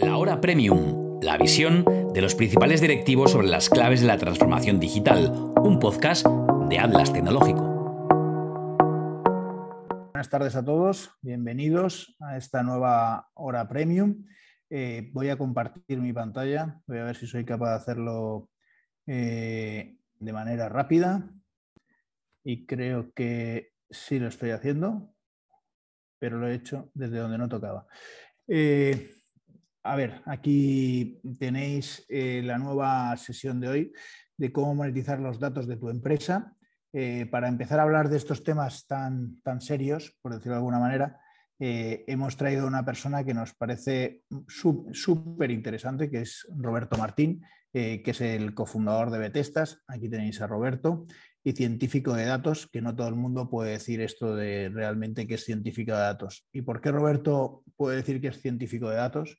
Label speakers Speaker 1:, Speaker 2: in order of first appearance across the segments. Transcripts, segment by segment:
Speaker 1: La hora premium, la visión de los principales directivos sobre las claves de la transformación digital, un podcast de Atlas Tecnológico.
Speaker 2: Buenas tardes a todos, bienvenidos a esta nueva hora premium. Eh, voy a compartir mi pantalla, voy a ver si soy capaz de hacerlo eh, de manera rápida y creo que sí lo estoy haciendo, pero lo he hecho desde donde no tocaba. Eh, a ver, aquí tenéis eh, la nueva sesión de hoy de cómo monetizar los datos de tu empresa. Eh, para empezar a hablar de estos temas tan, tan serios, por decirlo de alguna manera, eh, hemos traído a una persona que nos parece súper interesante, que es Roberto Martín, que es el cofundador de Betestas. Aquí tenéis a Roberto y científico de datos, que no todo el mundo puede decir esto de realmente que es científico de datos. ¿Y por qué Roberto puede decir que es científico de datos?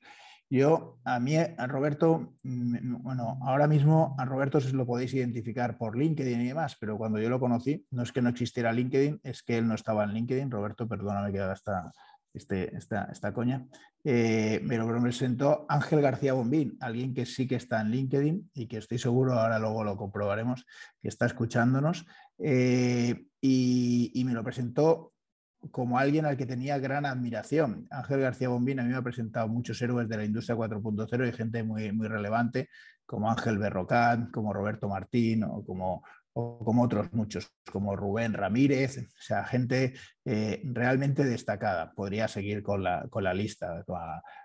Speaker 2: Yo, a mí, a Roberto, mm, bueno, ahora mismo a Roberto se lo podéis identificar por LinkedIn y demás, pero cuando yo lo conocí, no es que no existiera LinkedIn, es que él no estaba en LinkedIn. Roberto, perdóname que haga esta, este, esta, coña. Eh, pero me presentó Ángel García Bombín, alguien que sí que está en LinkedIn y que estoy seguro, ahora luego lo comprobaremos, que está escuchándonos. Eh, y me lo presentó como alguien al que tenía gran admiración. Ángel García Bombín a mí me ha presentado muchos héroes de la industria 4.0 y gente muy, muy relevante, como Ángel Berrocat, como Roberto Martín o como, como otros muchos, como Rubén Ramírez, o sea, gente eh, realmente destacada. Podría seguir con la, con la lista,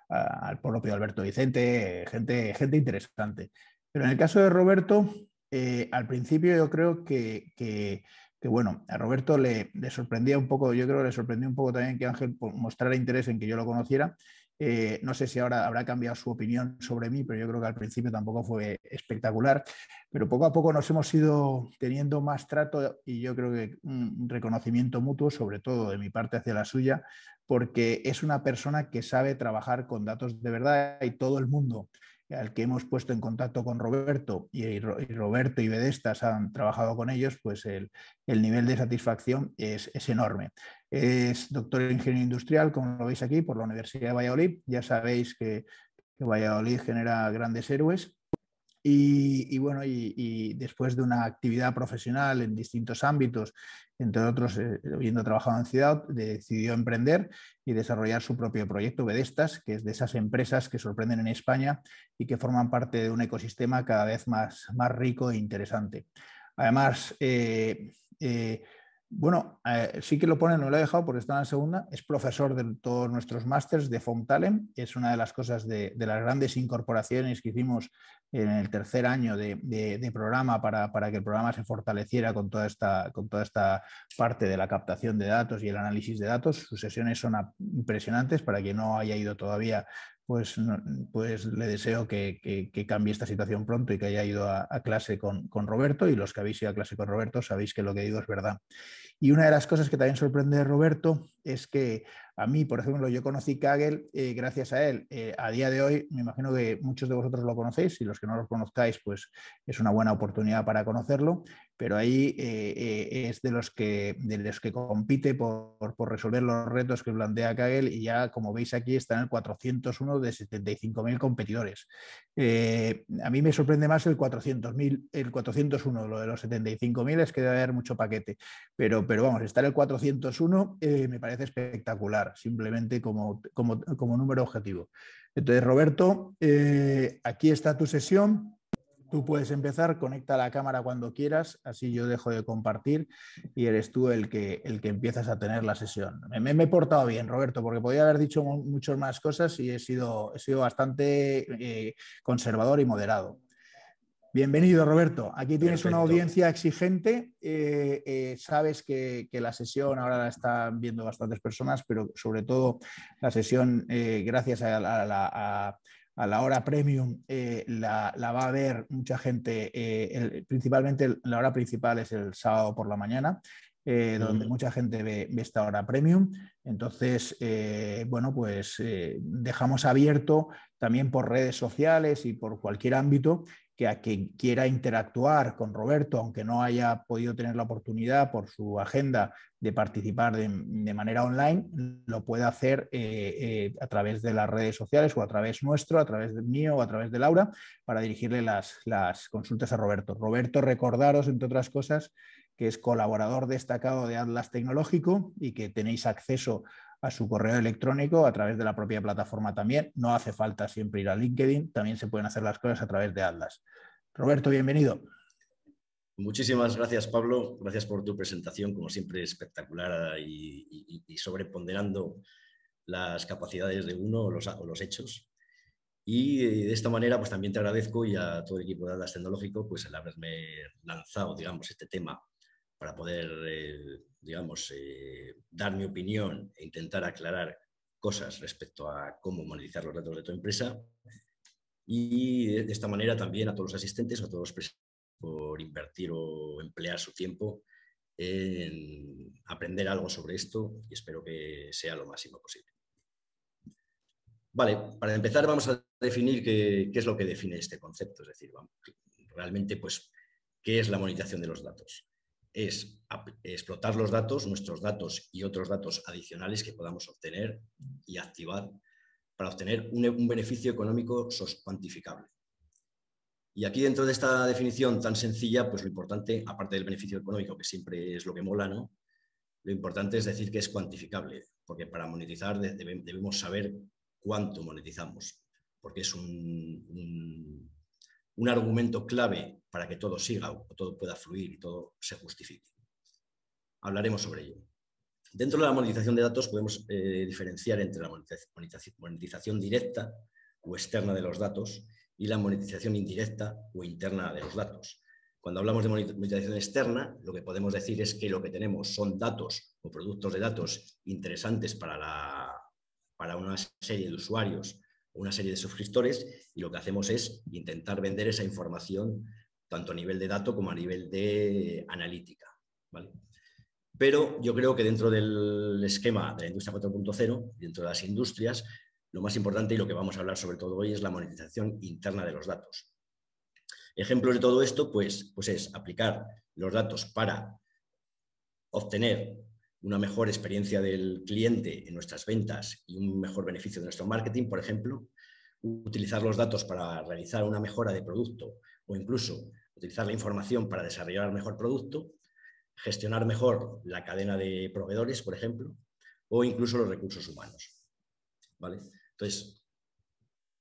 Speaker 2: al propio Alberto Vicente, gente, gente interesante. Pero en el caso de Roberto, eh, al principio yo creo que que bueno, a Roberto le, sorprendía un poco, yo creo que le sorprendió un poco también que Ángel mostrara interés en que yo lo conociera. Eh, no sé si ahora habrá cambiado su opinión sobre mí, pero yo creo que al principio tampoco fue espectacular. Pero poco a poco nos hemos ido teniendo más trato y yo creo que un reconocimiento mutuo, sobre todo de mi parte hacia la suya, porque es una persona que sabe trabajar con datos de verdad y todo el mundo al que hemos puesto en contacto con Roberto y, Roberto y Bedestas han trabajado con ellos, pues el, nivel de satisfacción es, enorme. Es doctor en ingeniería industrial, como lo veis aquí, por la Universidad de Valladolid. Ya sabéis que, que Valladolid genera grandes héroes y, bueno, y, después de una actividad profesional en distintos ámbitos, entre otros, eh, habiendo trabajado en Ciudad, decidió emprender y desarrollar su propio proyecto, Bedestas, que es de esas empresas que sorprenden en España y que forman parte de un ecosistema cada vez más, más rico e interesante. Además, eh, eh, bueno, eh, sí que lo pone, no lo he dejado porque está en la segunda, es profesor de todos nuestros másters de FOMTALEM, es una de las cosas de, las grandes incorporaciones que hicimos en el tercer año de, programa para, que el programa se fortaleciera con toda, esta, con toda esta parte de la captación de datos y el análisis de datos. Sus sesiones son impresionantes, para quien no haya ido todavía pues, pues le deseo que, cambie esta situación pronto y que haya ido a, clase con, con, Roberto y los que habéis ido a clase con Roberto sabéis que lo que digo es verdad. Y una de las cosas que también sorprende de Roberto es que a mí, por ejemplo, yo conocí Kagel eh, gracias a él. Eh, a día de hoy, me imagino que muchos de vosotros lo conocéis y los que no lo conozcáis, pues es una buena oportunidad para conocerlo. Pero ahí eh, es de los que, de los que compite por, por, resolver los retos que plantea Kagel y ya, como veis aquí, está en el 401 de 75.000 competidores. a mí me sorprende más el 400.000, el 401, lo de los 75.000 es que debe haber mucho paquete. Pero, pero vamos, estar el 401 me parece espectacular simplemente como, como, número objetivo. Entonces, Roberto, eh, aquí está tu sesión. Tú puedes empezar, conecta la cámara cuando quieras, así yo dejo de compartir y eres tú el que, el que empiezas a tener la sesión. Me, he portado bien, Roberto, porque podía haber dicho muchas más cosas y he sido, he sido bastante eh, conservador y moderado. Bienvenido, Roberto. Aquí tienes una audiencia exigente. Eh, eh, sabes que, la sesión ahora la están viendo bastantes personas, pero sobre todo la sesión, gracias a la, hora premium, la, va a ver mucha gente. principalmente la hora principal es el sábado por la mañana eh, donde mucha gente ve, esta hora premium. Entonces, eh, bueno, pues eh, dejamos abierto también por redes sociales y por cualquier ámbito que a quien quiera interactuar con Roberto, aunque no haya podido tener la oportunidad por su agenda de participar de, manera online, lo puede hacer a través de las redes sociales o a través nuestro, a través del mío o a través de Laura, para dirigirle las, las consultas a Roberto. Roberto, recordaros, entre otras cosas, que es colaborador destacado de Atlas Tecnológico y que tenéis acceso a su correo electrónico a través de la propia plataforma también. No hace falta siempre ir a LinkedIn, también se pueden hacer las cosas a través de Atlas. Roberto, bienvenido.
Speaker 3: Muchísimas gracias, Pablo. Gracias por tu presentación, como siempre, espectacular y, sobreponderando las capacidades de uno o los, hechos. Y eh, de esta manera, pues también te agradezco y a todo el equipo de Atlas Tecnológico, pues el haberme lanzado, digamos, este tema para poder, eh, digamos, eh, dar mi opinión e intentar aclarar cosas respecto a cómo monetizar los datos de tu empresa. Y de esta manera también a todos los asistentes, a todos los por invertir o emplear su tiempo en aprender algo sobre esto y espero que sea lo máximo posible. Vale, para empezar vamos a definir qué, es lo que define este concepto, es decir, realmente, pues, ¿qué es la monetización de los datos? es explotar los datos, nuestros datos y otros datos adicionales que podamos obtener y activar para obtener un, beneficio económico cuantificable. Y aquí dentro de esta definición tan sencilla, pues lo importante, aparte del beneficio económico, que siempre es lo que mola, ¿no? Lo importante es decir que es cuantificable, porque para monetizar debemos saber cuánto monetizamos, porque es un un argumento clave para que todo siga o todo pueda fluir y todo se justifique. Hablaremos sobre ello. Dentro de la monetización de datos podemos eh, diferenciar entre la monetización directa o externa de los datos y la monetización indirecta o interna de los datos. Cuando hablamos de monetización externa, lo que podemos decir es que lo que tenemos son datos o productos de datos interesantes para, la, para una serie de usuarios una serie de suscriptores y lo que hacemos es intentar vender esa información tanto a nivel de dato como a nivel de analítica. Pero yo creo que dentro del esquema de la industria 4.0, dentro de las industrias, lo más importante y lo que vamos a hablar sobre todo hoy es la monetización interna de los datos. Ejemplos de todo esto, pues, pues es aplicar los datos para obtener una mejor experiencia del cliente en nuestras ventas y un mejor beneficio de nuestro marketing, por ejemplo, utilizar los datos para realizar una mejora de producto o incluso utilizar la información para desarrollar mejor producto, gestionar mejor la cadena de proveedores, por ejemplo, o incluso los recursos humanos. ¿Vale? Entonces,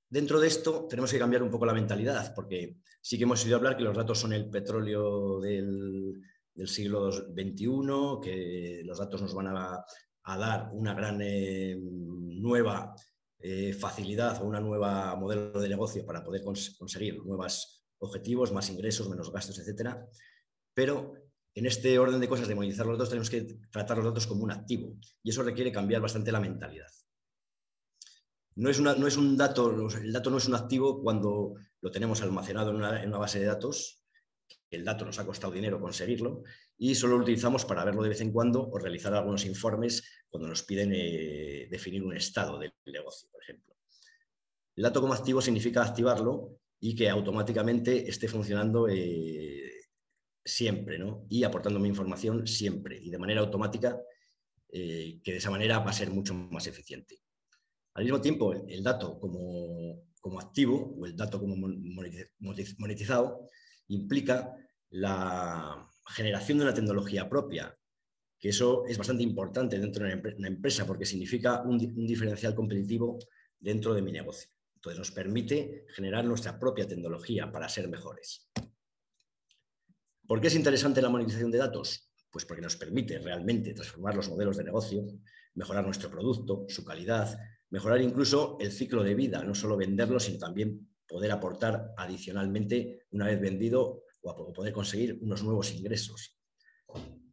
Speaker 3: dentro de esto tenemos que cambiar un poco la mentalidad, porque sí que hemos oído hablar que los datos son el petróleo del, siglo XXI, que los datos nos van a, dar una gran eh, nueva eh, facilidad o una nueva modelo de negocio para poder conseguir nuevos objetivos, más ingresos, menos gastos, etc. Pero en este orden de cosas de monetizar los datos tenemos que tratar los datos como un activo y eso requiere cambiar bastante la mentalidad. No es, un dato, el dato no es un activo cuando lo tenemos almacenado en una base de datos el dato nos ha costado dinero conseguirlo y solo lo utilizamos para verlo de vez en cuando o realizar algunos informes cuando nos piden eh, definir un estado del negocio, por ejemplo. El dato como activo significa activarlo y que automáticamente esté funcionando eh, siempre ¿no? y aportándome información siempre y de manera automática eh, que de esa manera va a ser mucho más eficiente. Al mismo tiempo, el dato como, como activo o el dato como monetizado implica la generación de una tecnología propia, que eso es bastante importante dentro de una empresa porque significa un, diferencial competitivo dentro de mi negocio. Entonces nos permite generar nuestra propia tecnología para ser mejores. ¿Por qué es interesante la monetización de datos? Pues porque nos permite realmente transformar los modelos de negocio, mejorar nuestro producto, su calidad, mejorar incluso el ciclo de vida, no solo venderlo, sino también poder aportar adicionalmente una vez vendido o poder conseguir unos nuevos ingresos.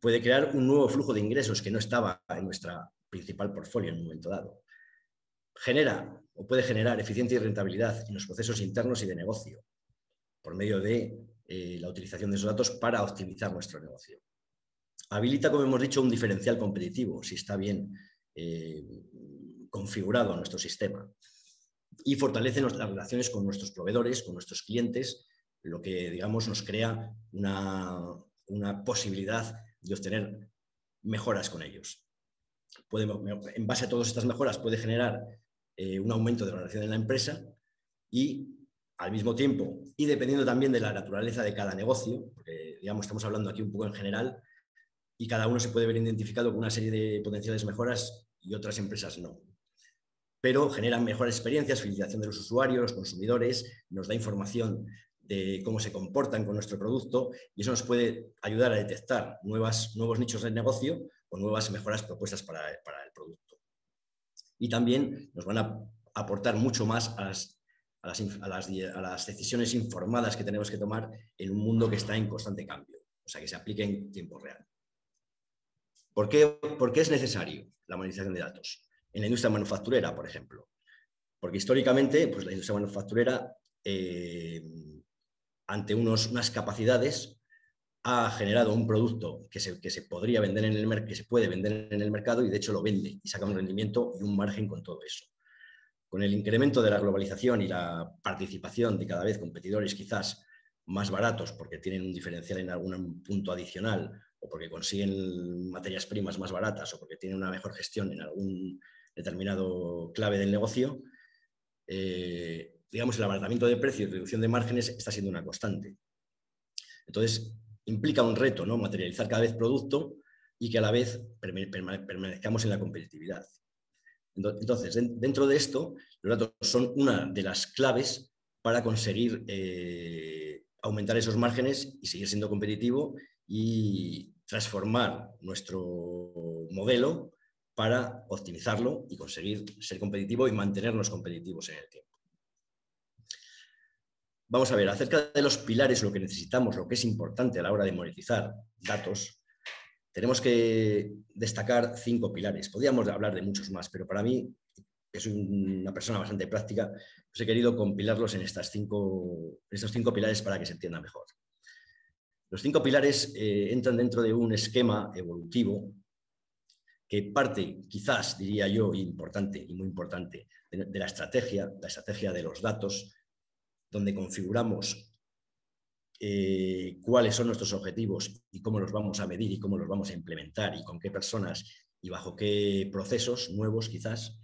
Speaker 3: Puede crear un nuevo flujo de ingresos que no estaba en nuestra principal portfolio en un momento dado. Genera o puede generar eficiencia y rentabilidad en los procesos internos y de negocio por medio de eh, la utilización de esos datos para optimizar nuestro negocio. habilita, como hemos dicho, un diferencial competitivo, si está bien eh, configurado nuestro sistema. Y fortalece las relaciones con nuestros proveedores, con nuestros clientes, lo que, digamos, nos crea una, posibilidad de obtener mejoras con ellos. en base a todas estas mejoras puede generar eh, un aumento de la relación en la empresa y al mismo tiempo, y dependiendo también de la naturaleza de cada negocio, porque digamos, estamos hablando aquí un poco en general, y cada uno se puede ver identificado con una serie de potenciales mejoras y otras empresas no. Pero generan mejores experiencias, fidelización de los usuarios, los consumidores, nos da información de cómo se comportan con nuestro producto y eso nos puede ayudar a detectar nuevas, nuevos nichos de negocio o nuevas mejoras propuestas para, para el producto. Y también nos van a aportar mucho más a las a las, decisiones informadas que tenemos que tomar en un mundo que está en constante cambio, o sea, que se aplique en tiempo real. ¿Por qué, es necesario la monetización de datos? En la industria manufacturera, por ejemplo. Porque históricamente, pues la industria manufacturera, eh, ante unas capacidades, ha generado un producto que se, que se podría vender en el que se puede vender en el mercado y de hecho lo vende y saca un rendimiento y un margen con todo eso. Con el incremento de la globalización y la participación de cada vez competidores quizás más baratos porque tienen un diferencial en algún punto adicional o porque consiguen materias primas más baratas o porque tienen una mejor gestión en algún determinado clave del negocio, eh, digamos, el abaratamiento de precios y reducción de márgenes está siendo una constante. Entonces, implica un reto, ¿no? Materializar cada vez producto y que a la vez permanezcamos en la competitividad. Entonces, dentro de esto, los datos son una de las claves para conseguir eh, aumentar esos márgenes y seguir siendo competitivo y transformar nuestro modelo para optimizarlo y conseguir ser competitivo y mantenernos competitivos en el tiempo. Vamos a ver, acerca de los pilares, lo que necesitamos, lo que es importante a la hora de monetizar datos, tenemos que destacar cinco pilares. Podríamos hablar de muchos más, pero para mí, que soy una persona bastante práctica, pues he querido compilarlos en, estas cinco, estos cinco pilares para que se entienda mejor. Los cinco pilares eh, entran dentro de un esquema evolutivo que parte, quizás diría yo, importante y muy importante, de la estrategia, la estrategia de los datos, donde configuramos eh, cuáles son nuestros objetivos y cómo los vamos a medir y cómo los vamos a implementar y con qué personas y bajo qué procesos nuevos quizás.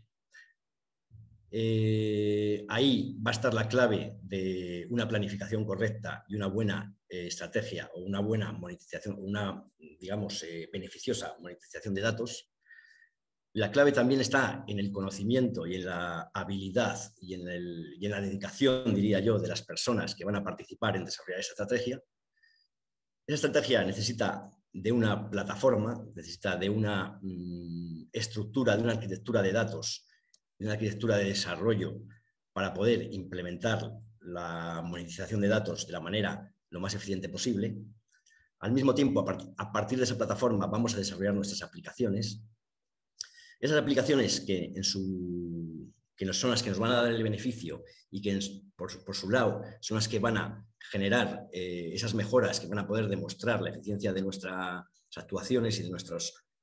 Speaker 3: Eh, ahí va a estar la clave de una planificación correcta y una buena eh, estrategia o una buena monetización, una, digamos, beneficiosa monetización de datos. La clave también está en el conocimiento y en la habilidad y en, la dedicación, diría yo, de las personas que van a participar en desarrollar esa estrategia. Esa estrategia necesita de una plataforma, necesita de una mm, estructura, de una arquitectura de datos, de una arquitectura de desarrollo para poder implementar la monetización de datos de la manera lo más eficiente posible. Al mismo tiempo, a partir de esa plataforma vamos a desarrollar nuestras aplicaciones esas aplicaciones que, son las que nos van a dar el beneficio y que por, su lado son las que van a generar eh, esas mejoras que van a poder demostrar la eficiencia de nuestras actuaciones y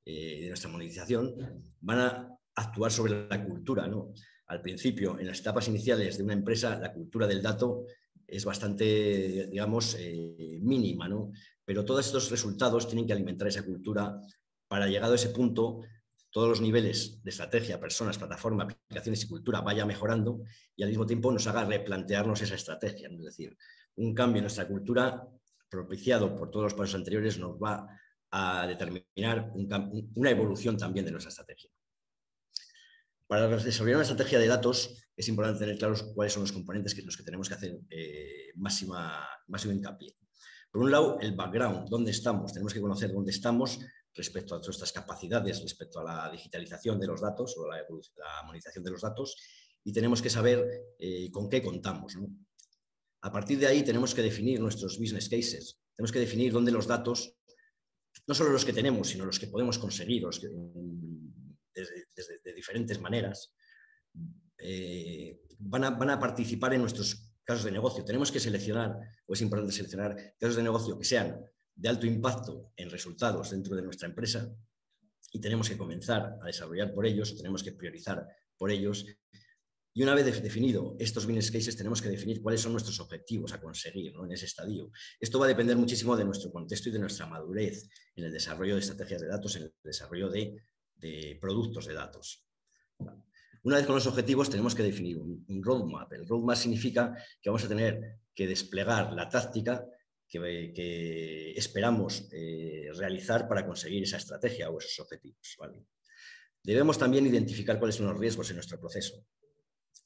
Speaker 3: eh, de nuestra monetización, van a actuar sobre la cultura. ¿no? Al principio, en las etapas iniciales de una empresa, la cultura del dato es bastante, digamos, eh, mínima, pero todos estos resultados tienen que alimentar esa cultura para, llegado a ese punto, todos los niveles de estrategia, personas, plataforma, aplicaciones y cultura vaya mejorando y al mismo tiempo nos haga replantearnos esa estrategia. Es decir, un cambio en nuestra cultura propiciado por todos los pasos anteriores nos va a determinar una evolución también de nuestra estrategia. Para desarrollar una estrategia de datos es importante tener claros cuáles son los componentes que los que tenemos que hacer eh, máxima, máximo hincapié. Por un lado, el background, dónde estamos. Tenemos que conocer dónde estamos respecto a nuestras capacidades, respecto a la digitalización de los datos o la, la monetización de los datos y tenemos que saber eh, con qué contamos. A partir de ahí tenemos que definir nuestros business cases, tenemos que definir dónde los datos, no solo los que tenemos, sino los que podemos conseguir de, diferentes maneras, eh, van, a, van a participar en nuestros casos de negocio. Tenemos que seleccionar, o es importante seleccionar, casos de negocio que sean de alto impacto en resultados dentro de nuestra empresa y tenemos que comenzar a desarrollar por ellos, tenemos que priorizar por ellos. Y una vez definido estos business cases, tenemos que definir cuáles son nuestros objetivos a conseguir en ese estadio. Esto va a depender muchísimo de nuestro contexto y de nuestra madurez en el desarrollo de estrategias de datos, en el desarrollo de, productos de datos. Una vez con los objetivos, tenemos que definir un roadmap. El roadmap significa que vamos a tener que desplegar la táctica que, esperamos eh, realizar para conseguir esa estrategia o esos objetivos. Debemos también identificar cuáles son los riesgos en nuestro proceso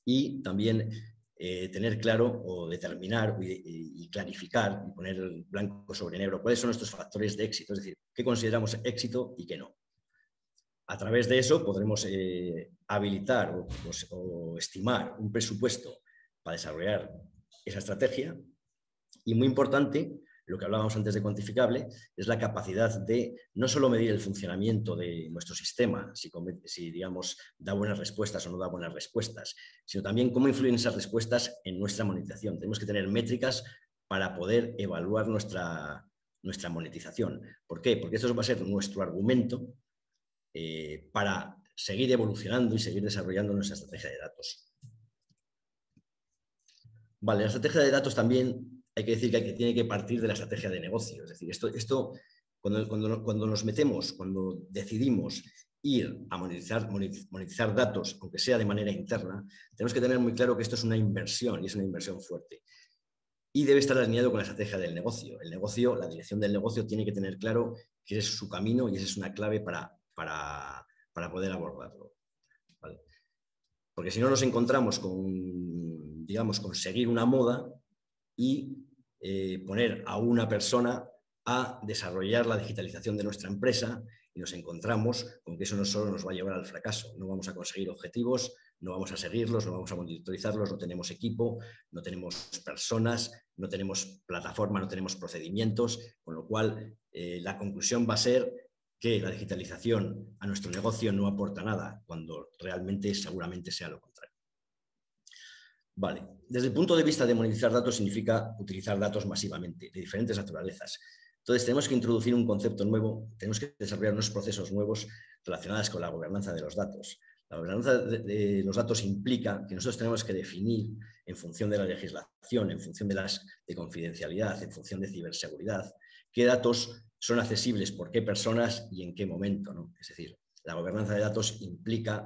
Speaker 3: y también eh, tener claro o determinar y, clarificar y poner blanco sobre negro cuáles son nuestros factores de éxito, es decir, qué consideramos éxito y qué no. A través de eso podremos eh, habilitar o estimar un presupuesto para desarrollar esa estrategia y muy importante, lo que hablábamos antes de cuantificable, es la capacidad de no solo medir el funcionamiento de nuestro sistema, si, digamos da buenas respuestas o no da buenas respuestas, sino también cómo influyen esas respuestas en nuestra monetización. Tenemos que tener métricas para poder evaluar nuestra, nuestra monetización. ¿Por qué? Porque esto va a ser nuestro argumento eh, para seguir evolucionando y seguir desarrollando nuestra estrategia de datos. Vale, la estrategia de datos también hay que decir que, tiene que partir de la estrategia de negocio. Es decir, esto, esto cuando, cuando, nos metemos, cuando decidimos ir a monetizar, monetizar datos, aunque sea de manera interna, tenemos que tener muy claro que esto es una inversión y es una inversión fuerte. Y debe estar alineado con la estrategia del negocio. El negocio, la dirección del negocio tiene que tener claro que es su camino y esa es una clave para, para, poder abordarlo. Porque si no nos encontramos con, digamos, conseguir una moda y eh, poner a una persona a desarrollar la digitalización de nuestra empresa y nos encontramos con que eso no solo nos va a llevar al fracaso, no vamos a conseguir objetivos, no vamos a seguirlos, no vamos a monitorizarlos, no tenemos equipo, no tenemos personas, no tenemos plataforma, no tenemos procedimientos, con lo cual eh, la conclusión va a ser que la digitalización a nuestro negocio no aporta nada, cuando realmente seguramente sea lo. Vale. Desde el punto de vista de monetizar datos significa utilizar datos masivamente, de diferentes naturalezas. Entonces tenemos que introducir un concepto nuevo, tenemos que desarrollar unos procesos nuevos relacionados con la gobernanza de los datos. La gobernanza de, los datos implica que nosotros tenemos que definir en función de la legislación, en función de las de confidencialidad, en función de ciberseguridad, qué datos son accesibles por qué personas y en qué momento. Es decir, la gobernanza de datos implica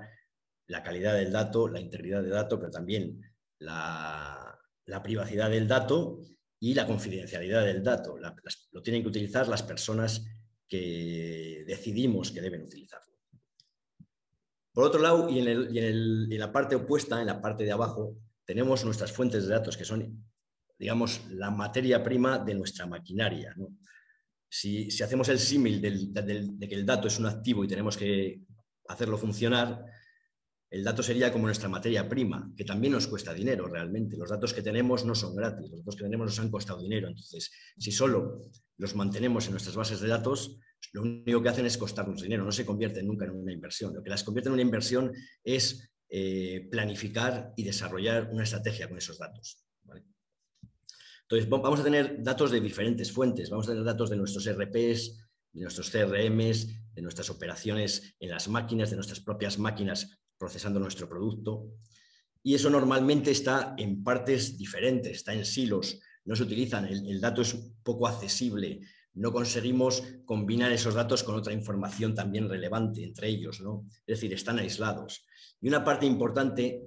Speaker 3: la calidad del dato, la integridad del dato, pero también la, privacidad del dato y la confidencialidad del dato. lo tienen que utilizar las personas que decidimos que deben utilizarlo. Por otro lado, y en, la parte opuesta, en la parte de abajo, tenemos nuestras fuentes de datos, que son, digamos, la materia prima de nuestra maquinaria. Si, hacemos el símil de que el dato es un activo y tenemos que hacerlo funcionar, el dato sería como nuestra materia prima, que también nos cuesta dinero realmente. Los datos que tenemos no son gratis, los datos que tenemos nos han costado dinero. Entonces, si solo los mantenemos en nuestras bases de datos, lo único que hacen es costarnos dinero, no se convierten nunca en una inversión. Lo que las convierte en una inversión es eh, planificar y desarrollar una estrategia con esos datos. Entonces, vamos a tener datos de diferentes fuentes, vamos a tener datos de nuestros RPs, de nuestros CRMs, de nuestras operaciones en las máquinas, de nuestras propias máquinas procesando nuestro producto. Y eso normalmente está en partes diferentes, está en silos, no se utilizan, el, dato es poco accesible, no conseguimos combinar esos datos con otra información también relevante entre ellos, ¿no? Es decir, están aislados. Y una parte importante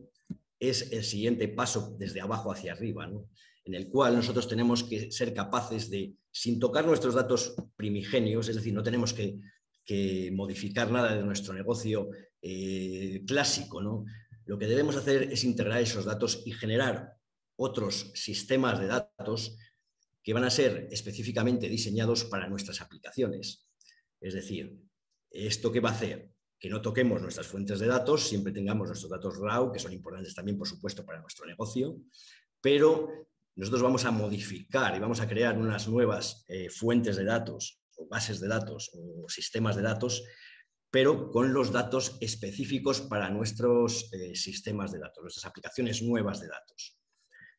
Speaker 3: es el siguiente paso desde abajo hacia arriba, en el cual nosotros tenemos que ser capaces de, sin tocar nuestros datos primigenios, es decir, no tenemos que que modificar nada de nuestro negocio eh, clásico. ¿no? Lo que debemos hacer es integrar esos datos y generar otros sistemas de datos que van a ser específicamente diseñados para nuestras aplicaciones. Es decir, ¿esto qué va a hacer? Que no toquemos nuestras fuentes de datos, siempre tengamos nuestros datos RAW, que son importantes también, por supuesto, para nuestro negocio, pero nosotros vamos a modificar y vamos a crear unas nuevas eh, fuentes de datos o bases de datos o sistemas de datos, pero con los datos específicos para nuestros eh, sistemas de datos, nuestras aplicaciones nuevas de datos.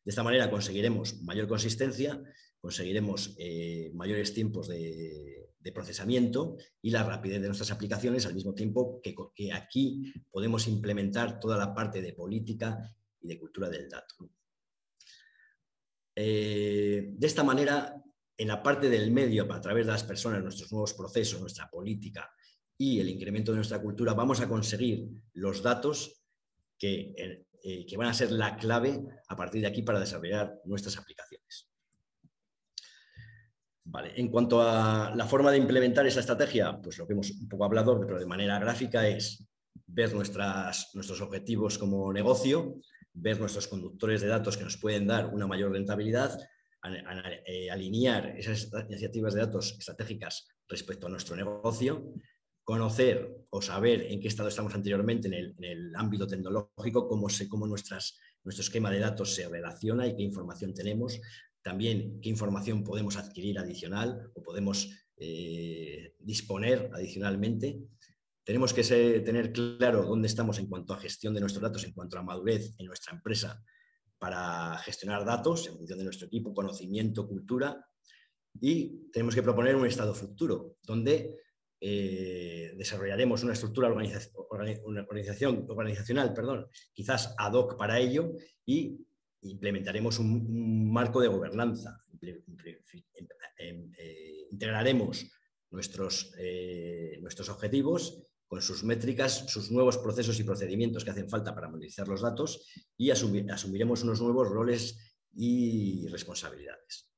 Speaker 3: De esta manera conseguiremos mayor consistencia, conseguiremos eh, mayores tiempos de, procesamiento y la rapidez de nuestras aplicaciones, al mismo tiempo que, aquí podemos implementar toda la parte de política y de cultura del dato. Eh, de esta manera, en la parte del medio, a través de las personas, nuestros nuevos procesos, nuestra política y el incremento de nuestra cultura, vamos a conseguir los datos que, eh, que van a ser la clave a partir de aquí para desarrollar nuestras aplicaciones. Vale. En cuanto a la forma de implementar esa estrategia, pues lo que hemos un poco hablado, pero de manera gráfica, es ver nuestros objetivos como negocio, ver nuestros conductores de datos que nos pueden dar una mayor rentabilidad, eh, alinear esas iniciativas de datos estratégicas respecto a nuestro negocio, conocer o saber en qué estado estamos anteriormente en el, ámbito tecnológico, cómo, se, cómo nuestras, nuestro esquema de datos se relaciona y qué información tenemos, también qué información podemos adquirir adicional o podemos eh, disponer adicionalmente. Tenemos que tener claro dónde estamos en cuanto a gestión de nuestros datos, en cuanto a madurez en nuestra empresa para gestionar datos en función de nuestro equipo, conocimiento, cultura. Y tenemos que proponer un estado futuro, donde eh, desarrollaremos una estructura organización, organizacional, perdón, quizás ad hoc para ello, y implementaremos un, marco de gobernanza. Eh, integraremos nuestros, eh, nuestros objetivos con sus métricas, sus nuevos procesos y procedimientos que hacen falta para monetizar los datos y asumiremos unos nuevos roles y responsabilidades.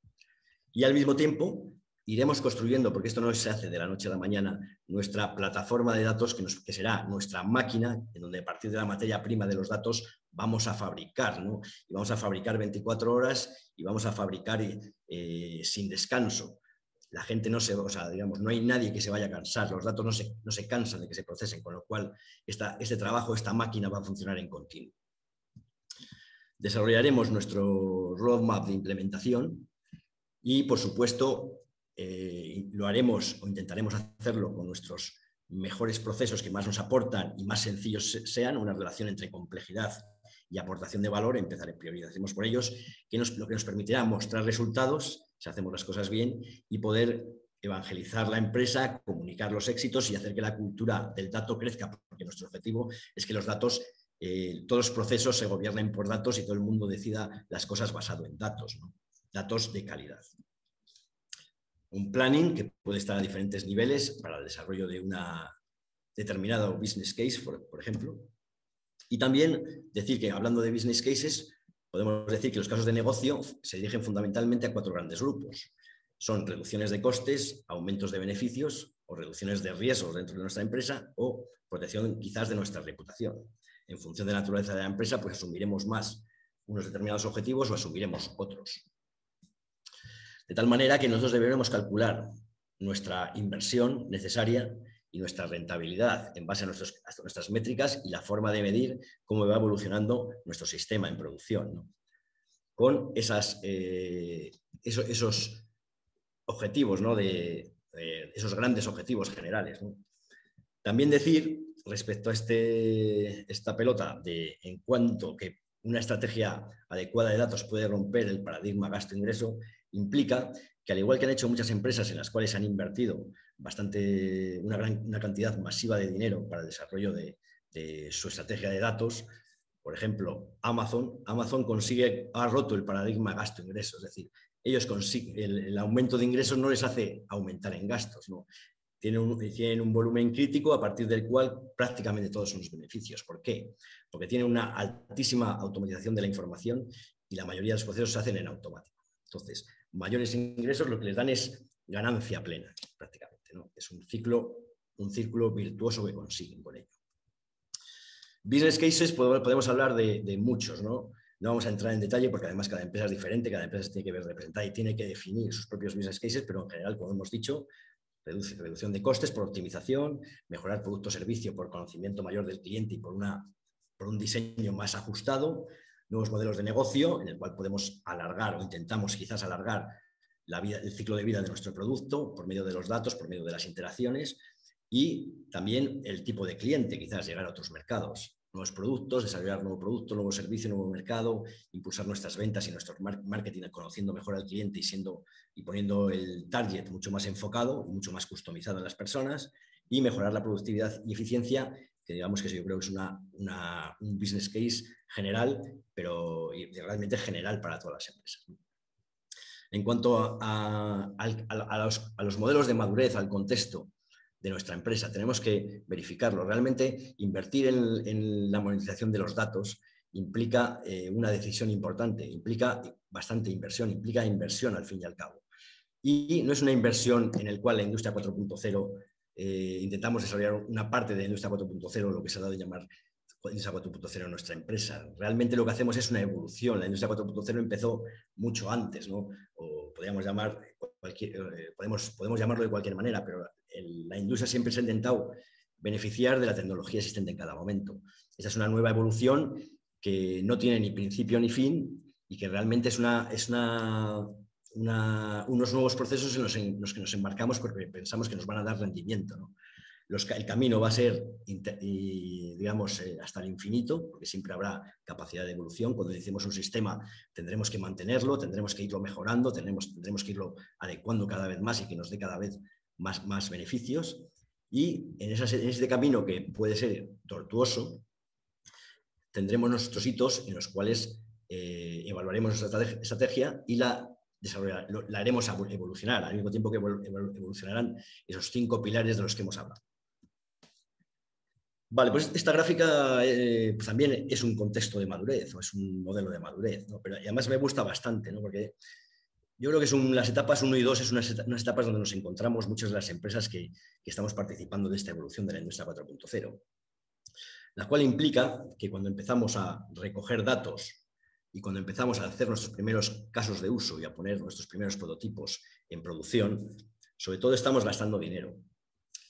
Speaker 3: Y al mismo tiempo iremos construyendo, porque esto no se hace de la noche a la mañana, nuestra plataforma de datos que, será nuestra máquina, en donde a partir de la materia prima de los datos vamos a fabricar, ¿no? Y vamos a fabricar 24 horas y vamos a fabricar eh, sin descanso la gente no se, o sea, digamos, no hay nadie que se vaya a cansar, los datos no se, no se cansan de que se procesen, con lo cual este trabajo, esta máquina va a funcionar en continuo. Desarrollaremos nuestro roadmap de implementación y, por supuesto, eh, lo haremos o intentaremos hacerlo con nuestros mejores procesos que más nos aportan y más sencillos sean, una relación entre complejidad y aportación de valor, empezar en priorizaremos por ellos, que nos, lo que nos permitirá mostrar resultados si hacemos las cosas bien y poder evangelizar la empresa, comunicar los éxitos y hacer que la cultura del dato crezca, porque nuestro objetivo es que los datos, eh, todos los procesos se gobiernen por datos y todo el mundo decida las cosas basado en datos, datos de calidad. Un planning que puede estar a diferentes niveles para el desarrollo de una determinado business case, por ejemplo. Y también decir que hablando de business cases, podemos decir que los casos de negocio se dirigen fundamentalmente a cuatro grandes grupos. Son reducciones de costes, aumentos de beneficios o reducciones de riesgos dentro de nuestra empresa o protección quizás de nuestra reputación. En función de la naturaleza de la empresa, pues asumiremos más unos determinados objetivos o asumiremos otros. De tal manera que nosotros deberemos calcular nuestra inversión necesaria y nuestra rentabilidad en base a, nuestras métricas y la forma de medir cómo va evolucionando nuestro sistema en producción. Con esas, eh, esos, objetivos, ¿no? de, esos grandes objetivos generales. También decir, respecto a este, esta pelota, de en cuanto que una estrategia adecuada de datos puede romper el paradigma gasto-ingreso, implica que al igual que han hecho muchas empresas en las cuales han invertido bastante, una, gran, una cantidad masiva de dinero para el desarrollo de, su estrategia de datos, por ejemplo, Amazon, Amazon consigue, ha roto el paradigma gasto-ingreso, es decir, ellos consiguen, el, aumento de ingresos no les hace aumentar en gastos, ¿no? Tienen un, tienen un, volumen crítico a partir del cual prácticamente todos son los beneficios. ¿Por qué? Porque tienen una altísima automatización de la información y la mayoría de los procesos se hacen en automático. Entonces, mayores ingresos lo que les dan es ganancia plena, prácticamente. Es un ciclo, un círculo virtuoso que consiguen con ello. Business cases, podemos hablar de, muchos, ¿no? No vamos a entrar en detalle porque además cada empresa es diferente, cada empresa tiene que ver representada y tiene que definir sus propios business cases, pero en general, como hemos dicho, reducción de costes por optimización, mejorar producto o servicio por conocimiento mayor del cliente y por, una, por un diseño más ajustado, nuevos modelos de negocio en el cual podemos alargar o intentamos quizás alargar la el ciclo de vida de nuestro producto por medio de los datos, por medio de las interacciones y también el tipo de cliente, quizás llegar a otros mercados. nuevos productos, desarrollar nuevo producto, nuevo servicio, nuevo mercado, impulsar nuestras ventas y nuestro marketing conociendo mejor al cliente y, siendo, y poniendo el target mucho más enfocado y mucho más customizado en las personas y mejorar la productividad y eficiencia, que digamos que yo creo que es una, un business case general, pero realmente general para todas las empresas. En cuanto a, los, modelos de madurez, al contexto de nuestra empresa, tenemos que verificarlo. Realmente invertir en, la monetización de los datos implica eh, una decisión importante, implica bastante inversión, implica inversión al fin y al cabo. Y no es una inversión en la cual la industria 4.0 eh, intentamos desarrollar una parte de la industria 4.0, lo que se ha dado a llamar industria 4.0 en nuestra empresa. Realmente lo que hacemos es una evolución. La industria 4.0 empezó mucho antes, ¿no? O podríamos llamar, eh, podemos, podemos llamarlo de cualquier manera, pero la industria siempre se ha intentado beneficiar de la tecnología existente en cada momento. Esta es una nueva evolución que no tiene ni principio ni fin y que realmente es, una, es una, unos nuevos procesos en los, que nos embarcamos porque pensamos que nos van a dar rendimiento. ¿no? El camino va a ser, digamos, eh, hasta el infinito, porque siempre habrá capacidad de evolución. Cuando decimos un sistema, tendremos que mantenerlo, tendremos que irlo mejorando, tendremos, tendremos que irlo adecuando cada vez más y que nos dé cada vez más, más beneficios. Y en, en ese camino que puede ser tortuoso, tendremos nuestros hitos en los cuales eh, evaluaremos nuestra estrategia y la la haremos evolucionar, al mismo tiempo que evolucionarán esos cinco pilares de los que hemos hablado. Vale, pues esta gráfica eh, pues también es un contexto de madurez, o es un modelo de madurez, pero además me gusta bastante, ¿no? porque yo creo que son las etapas 1 y 2, es unas, etapas donde nos encontramos muchas de las empresas que, que estamos participando de esta evolución de la industria 4.0, la cual implica que cuando empezamos a recoger datos y cuando empezamos a hacer nuestros primeros casos de uso y a poner nuestros primeros prototipos en producción, sobre todo estamos gastando dinero.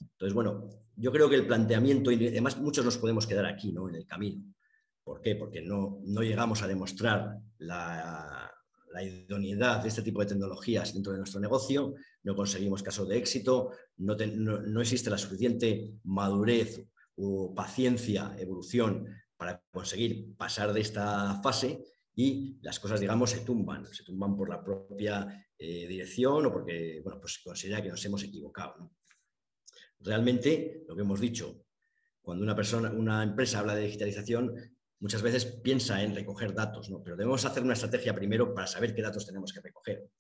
Speaker 3: Entonces, bueno, yo creo que el planteamiento, y además muchos nos podemos quedar aquí, ¿no? En el camino. ¿Por qué? Porque no, no llegamos a demostrar la, idoneidad de este tipo de tecnologías dentro de nuestro negocio, no conseguimos casos de éxito, no, no, existe la suficiente madurez o paciencia, evolución para conseguir pasar de esta fase y las cosas, digamos, se tumban, se tumban por la propia eh, dirección o porque, bueno, pues considera que nos hemos equivocado. ¿no? Realmente, lo que hemos dicho, cuando una persona, una empresa habla de digitalización, muchas veces piensa en recoger datos, ¿no? pero debemos hacer una estrategia primero para saber qué datos tenemos que recoger.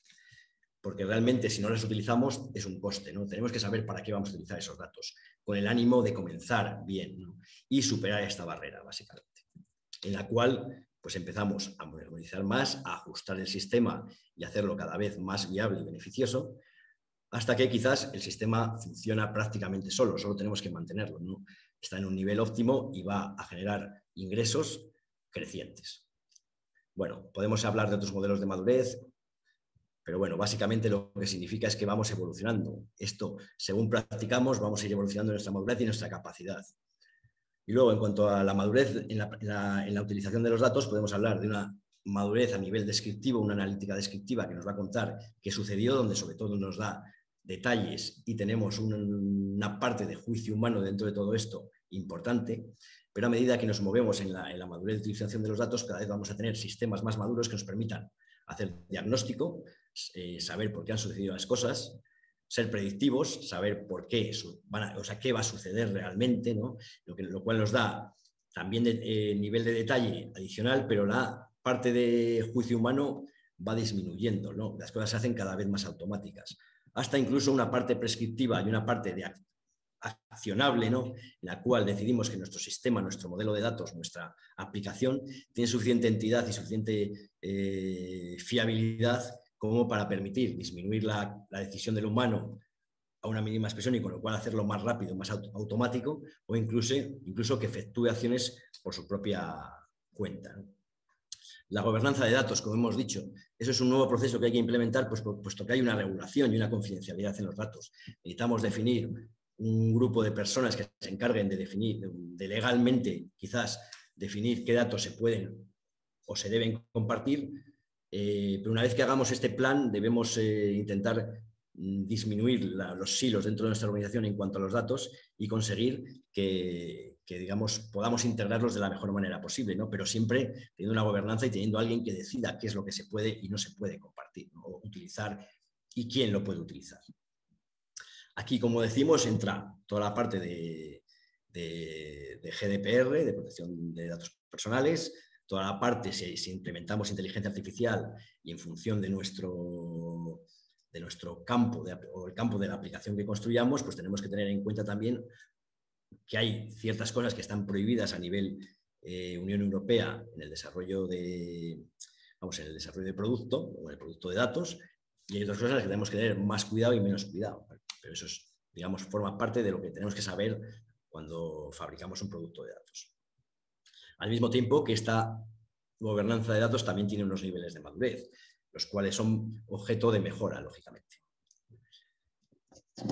Speaker 3: Porque realmente si no los utilizamos es un coste, ¿no? Tenemos que saber para qué vamos a utilizar esos datos, con el ánimo de comenzar bien y superar esta barrera, básicamente, en la cual pues empezamos a modernizar más, a ajustar el sistema y hacerlo cada vez más viable y beneficioso, hasta que quizás el sistema funciona prácticamente solo, solo tenemos que mantenerlo. Está en un nivel óptimo y va a generar ingresos crecientes. Bueno, podemos hablar de otros modelos de madurez, pero bueno, básicamente lo que significa es que vamos evolucionando. Esto, según practicamos, vamos a ir evolucionando nuestra madurez y nuestra capacidad. Y luego, en cuanto a la madurez en la, en la utilización de los datos, podemos hablar de una madurez a nivel descriptivo, una analítica descriptiva que nos va a contar qué sucedió, donde sobre todo nos da detalles y tenemos una parte de juicio humano dentro de todo esto importante, pero a medida que nos movemos en la, madurez de utilización de los datos, cada vez vamos a tener sistemas más maduros que nos permitan hacer diagnóstico, eh, saber por qué han sucedido las cosas, ser predictivos, saber por qué, van o sea, qué va a suceder realmente, ¿no? lo cual nos da también de, eh, nivel de detalle adicional, pero la parte de juicio humano va disminuyendo, ¿no? las cosas se hacen cada vez más automáticas hasta incluso una parte prescriptiva y una parte de accionable, ¿no? en la cual decidimos que nuestro sistema, nuestro modelo de datos, nuestra aplicación tiene suficiente entidad y suficiente eh, fiabilidad como para permitir disminuir la, decisión del humano a una mínima expresión y con lo cual hacerlo más rápido, más automático o incluso, incluso que efectúe acciones por su propia cuenta. La gobernanza de datos, como hemos dicho, eso es un nuevo proceso que hay que implementar, pues, puesto que hay una regulación y una confidencialidad en los datos. Necesitamos definir un grupo de personas que se encarguen de definir, de legalmente quizás definir qué datos se pueden o se deben compartir, eh, pero una vez que hagamos este plan debemos eh, intentar mm, disminuir los silos dentro de nuestra organización en cuanto a los datos y conseguir que, que digamos, podamos integrarlos de la mejor manera posible, ¿no? pero siempre teniendo una gobernanza y teniendo alguien que decida qué es lo que se puede y no se puede compartir o utilizar y quién lo puede utilizar. Aquí, como decimos, entra toda la parte de, de, GDPR, de protección de datos personales, toda la parte, si, si, implementamos inteligencia artificial y en función de nuestro, de nuestro campo o el campo de la aplicación que construyamos, pues tenemos que tener en cuenta también que hay ciertas cosas que están prohibidas a nivel eh, Unión Europea en el desarrollo de, vamos, en el desarrollo de producto o en el producto de datos, y hay otras cosas que tenemos que tener más cuidado y menos cuidado. Pero eso es, digamos, forma parte de lo que tenemos que saber cuando fabricamos un producto de datos. Al mismo tiempo que esta gobernanza de datos también tiene unos niveles de madurez, los cuales son objeto de mejora, lógicamente.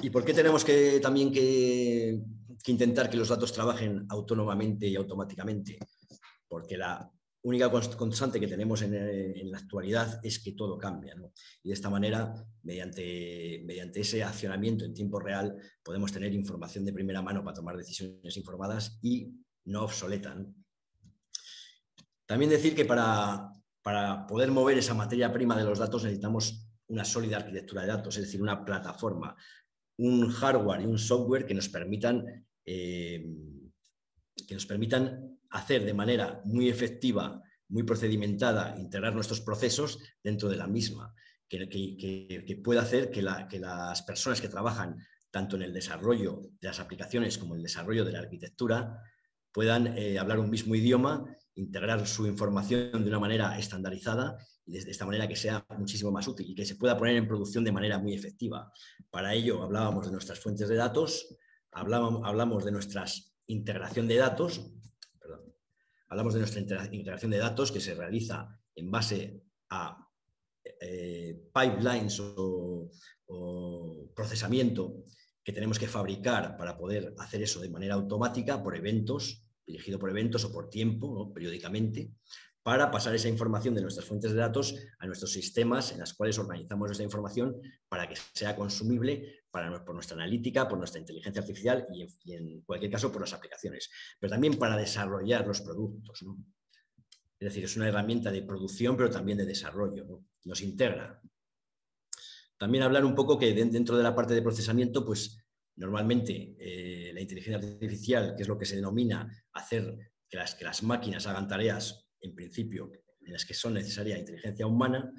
Speaker 3: ¿Y por qué tenemos que, también que que intentar que los datos trabajen autónomamente y automáticamente, porque la única constante que tenemos en, la actualidad es que todo cambia. Y de esta manera, mediante, mediante ese accionamiento en tiempo real, podemos tener información de primera mano para tomar decisiones informadas y no obsoleta. También decir que para, para poder mover esa materia prima de los datos necesitamos una sólida arquitectura de datos, es decir, una plataforma, un hardware y un software que nos permitan eh, que nos permitan hacer de manera muy efectiva, muy procedimentada, integrar nuestros procesos dentro de la misma, que, pueda hacer que, las personas que trabajan tanto en el desarrollo de las aplicaciones como en el desarrollo de la arquitectura puedan eh, hablar un mismo idioma, integrar su información de una manera estandarizada y de esta manera que sea muchísimo más útil y que se pueda poner en producción de manera muy efectiva. Para ello hablábamos de nuestras fuentes de datos, hablamos, de nuestra integración de datos, hablamos de nuestra integración de datos que se realiza en base a eh, pipelines o, procesamiento que tenemos que fabricar para poder hacer eso de manera automática por eventos, dirigido por eventos o por tiempo, periódicamente, para pasar esa información de nuestras fuentes de datos a nuestros sistemas en los cuales organizamos esa información para que sea consumible por nuestra analítica, por nuestra inteligencia artificial y en, cualquier caso por las aplicaciones, pero también para desarrollar los productos. Es decir, es una herramienta de producción, pero también de desarrollo, nos integra. También hablar un poco que dentro de la parte de procesamiento, pues normalmente eh, la inteligencia artificial, que es lo que se denomina hacer que las, que las máquinas hagan tareas, en principio, en las que son necesaria inteligencia humana,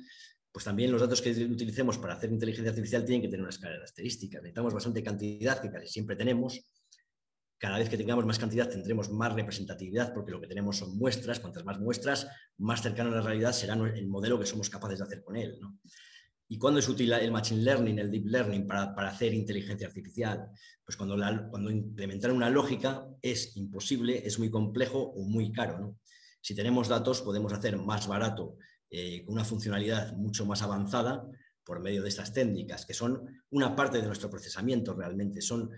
Speaker 3: pues también los datos que utilicemos para hacer inteligencia artificial tienen que tener unas características. Necesitamos bastante cantidad, que casi siempre tenemos. Cada vez que tengamos más cantidad tendremos más representatividad porque lo que tenemos son muestras. Cuantas más muestras, más cercano a la realidad será el modelo que somos capaces de hacer con él. ¿Y cuándo es útil el Machine Learning, el Deep Learning para, hacer inteligencia artificial? Pues cuando, cuando implementar una lógica es imposible, es muy complejo o muy caro. Si tenemos datos, podemos hacer más barato eh, con una funcionalidad mucho más avanzada por medio de estas técnicas, que son una parte de nuestro procesamiento realmente, son,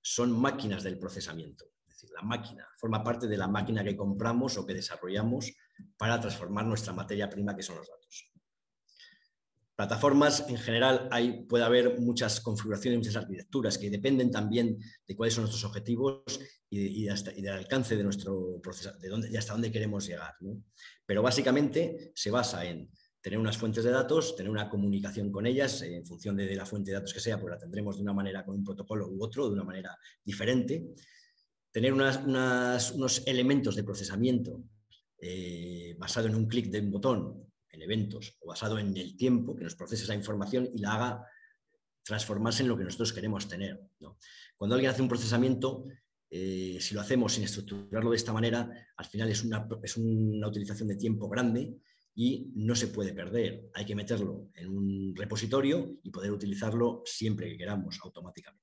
Speaker 3: son máquinas del procesamiento. Es decir, la máquina forma parte de la máquina que compramos o que desarrollamos para transformar nuestra materia prima, que son los datos. Plataformas, en general, hay, puede haber muchas configuraciones, muchas arquitecturas que dependen también de cuáles son nuestros objetivos y, del alcance de nuestro proceso, de dónde, y hasta dónde queremos llegar. Pero básicamente se basa en tener unas fuentes de datos, tener una comunicación con ellas, en función de, la fuente de datos que sea, pues la tendremos de una manera con un protocolo u otro, de una manera diferente. Tener unos elementos de procesamiento eh, basado en un clic de un botón en eventos o basado en el tiempo que nos procese esa información y la haga transformarse en lo que nosotros queremos tener. Cuando alguien hace un procesamiento, eh, si lo hacemos sin estructurarlo de esta manera, al final es una, es una utilización de tiempo grande y no se puede perder. Hay que meterlo en un repositorio y poder utilizarlo siempre que queramos automáticamente.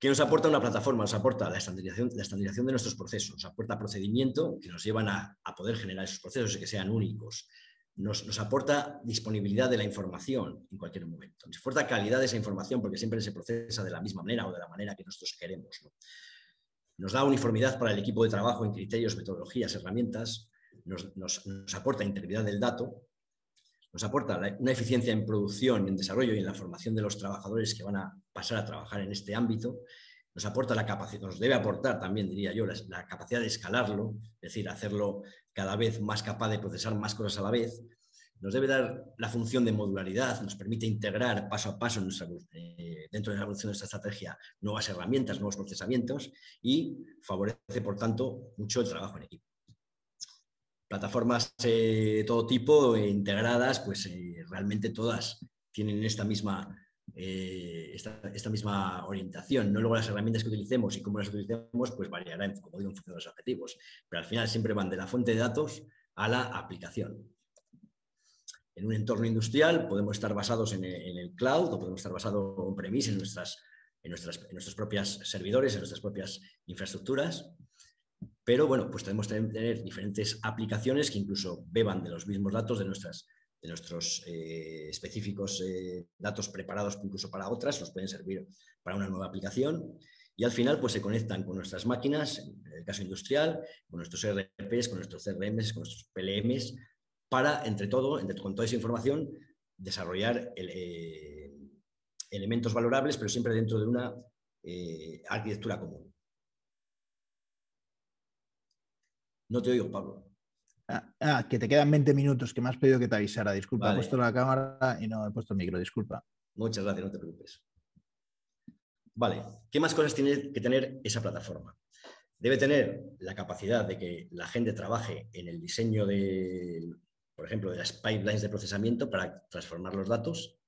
Speaker 3: ¿Qué nos aporta una plataforma? Nos aporta la estandarización, la estandarización de nuestros procesos, nos aporta procedimiento que nos llevan a, poder generar esos procesos y que sean únicos. Nos, aporta disponibilidad de la información en cualquier momento. Nos aporta calidad de esa información porque siempre se procesa de la misma manera o de la manera que nosotros queremos. Nos da uniformidad para el equipo de trabajo en criterios, metodologías, herramientas. Nos, nos aporta integridad del dato nos aporta una eficiencia en producción, en desarrollo y en la formación de los trabajadores que van a pasar a trabajar en este ámbito, nos aporta la capacidad, nos debe aportar también, diría yo, la, capacidad de escalarlo, es decir, hacerlo cada vez más capaz de procesar más cosas a la vez, nos debe dar la función de modularidad, nos permite integrar paso a paso eh, dentro de la evolución de nuestra estrategia nuevas herramientas, nuevos procesamientos y favorece, por tanto, mucho el trabajo en equipo. Plataformas de todo tipo, integradas, pues eh, realmente todas tienen esta misma eh, esta, misma orientación. No luego las herramientas que utilicemos y cómo las utilicemos, pues variará, como digo, en función de los objetivos. Pero al final siempre van de la fuente de datos a la aplicación. En un entorno industrial podemos estar basados en el, cloud o podemos estar basados en premise en, nuestras, en, nuestras, en nuestros propios servidores, en nuestras propias infraestructuras. Pero bueno, pues podemos tener diferentes aplicaciones que incluso beban de los mismos datos de de nuestros eh, específicos eh, datos preparados incluso para otras, nos pueden servir para una nueva aplicación. Y al final, pues se conectan con nuestras máquinas, en el caso industrial, con nuestros RPs, con nuestros CRMs, con nuestros PLMs, para, entre todo, con toda esa información, desarrollar eh, elementos valorables, pero siempre dentro de una arquitectura común. No te oigo, Pablo.
Speaker 2: Ah, ah, que te quedan 20 minutos, que me has pedido que te avisara. Disculpa, he puesto la cámara y no he puesto el micro, disculpa.
Speaker 3: Muchas gracias, no te preocupes. Vale, ¿qué más cosas tiene que tener esa plataforma? Debe tener la capacidad de que la gente trabaje en el diseño de, por ejemplo, de las pipelines de procesamiento para transformar los datos.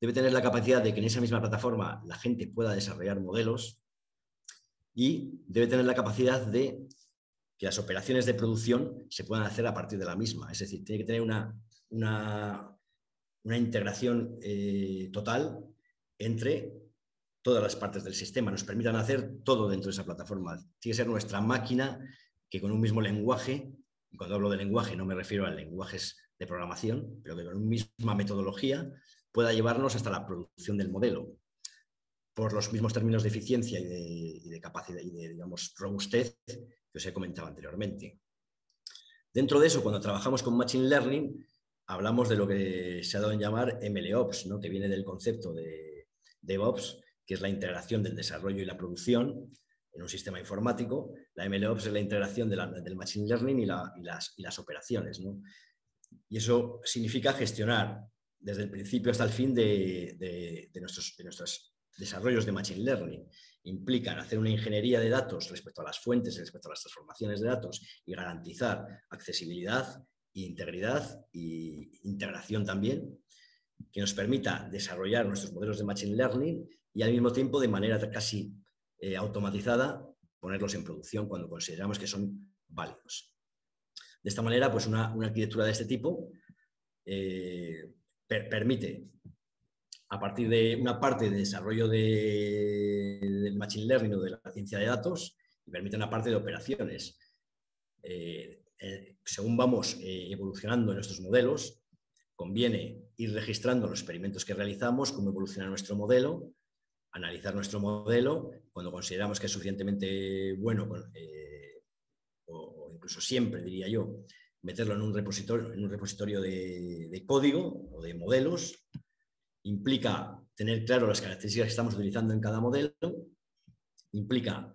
Speaker 3: Debe tener la capacidad de que en esa misma plataforma la gente pueda desarrollar modelos y debe tener la capacidad de que las operaciones de producción se puedan hacer a partir de la misma. Es decir, tiene que tener una, una, integración eh, total entre todas las partes del sistema, nos permitan hacer todo dentro de esa plataforma. Tiene que ser nuestra máquina que con un mismo lenguaje, y cuando hablo de lenguaje no me refiero a lenguajes de programación, pero que con una misma metodología pueda llevarnos hasta la producción del modelo por los mismos términos de eficiencia y de, y de capacidad y de, digamos, robustez que os he comentado anteriormente. Dentro de eso, cuando trabajamos con Machine Learning, hablamos de lo que se ha dado en llamar MLOps, ¿no? que viene del concepto de DevOps, que es la integración del desarrollo y la producción en un sistema informático. La MLOps es la integración del Machine Learning y, las, operaciones. Y eso significa gestionar desde el principio hasta el fin de, nuestros, de nuestros desarrollos de Machine Learning implican hacer una ingeniería de datos respecto a las fuentes, respecto a las transformaciones de datos y garantizar accesibilidad, integridad e integración también, que nos permita desarrollar nuestros modelos de Machine Learning y al mismo tiempo de manera casi eh, automatizada ponerlos en producción cuando consideramos que son válidos. De esta manera, pues una, arquitectura de este tipo eh, permite a partir de una parte de desarrollo Machine Learning o de la ciencia de datos y permite una parte de operaciones. Eh, eh, según vamos eh, evolucionando en nuestros modelos, conviene ir registrando los experimentos que realizamos, cómo evoluciona nuestro modelo, analizar nuestro modelo, cuando consideramos que es suficientemente bueno, o, incluso siempre, diría yo, meterlo en un repositorio de código o de modelos implica tener claro las características que estamos utilizando en cada modelo, implica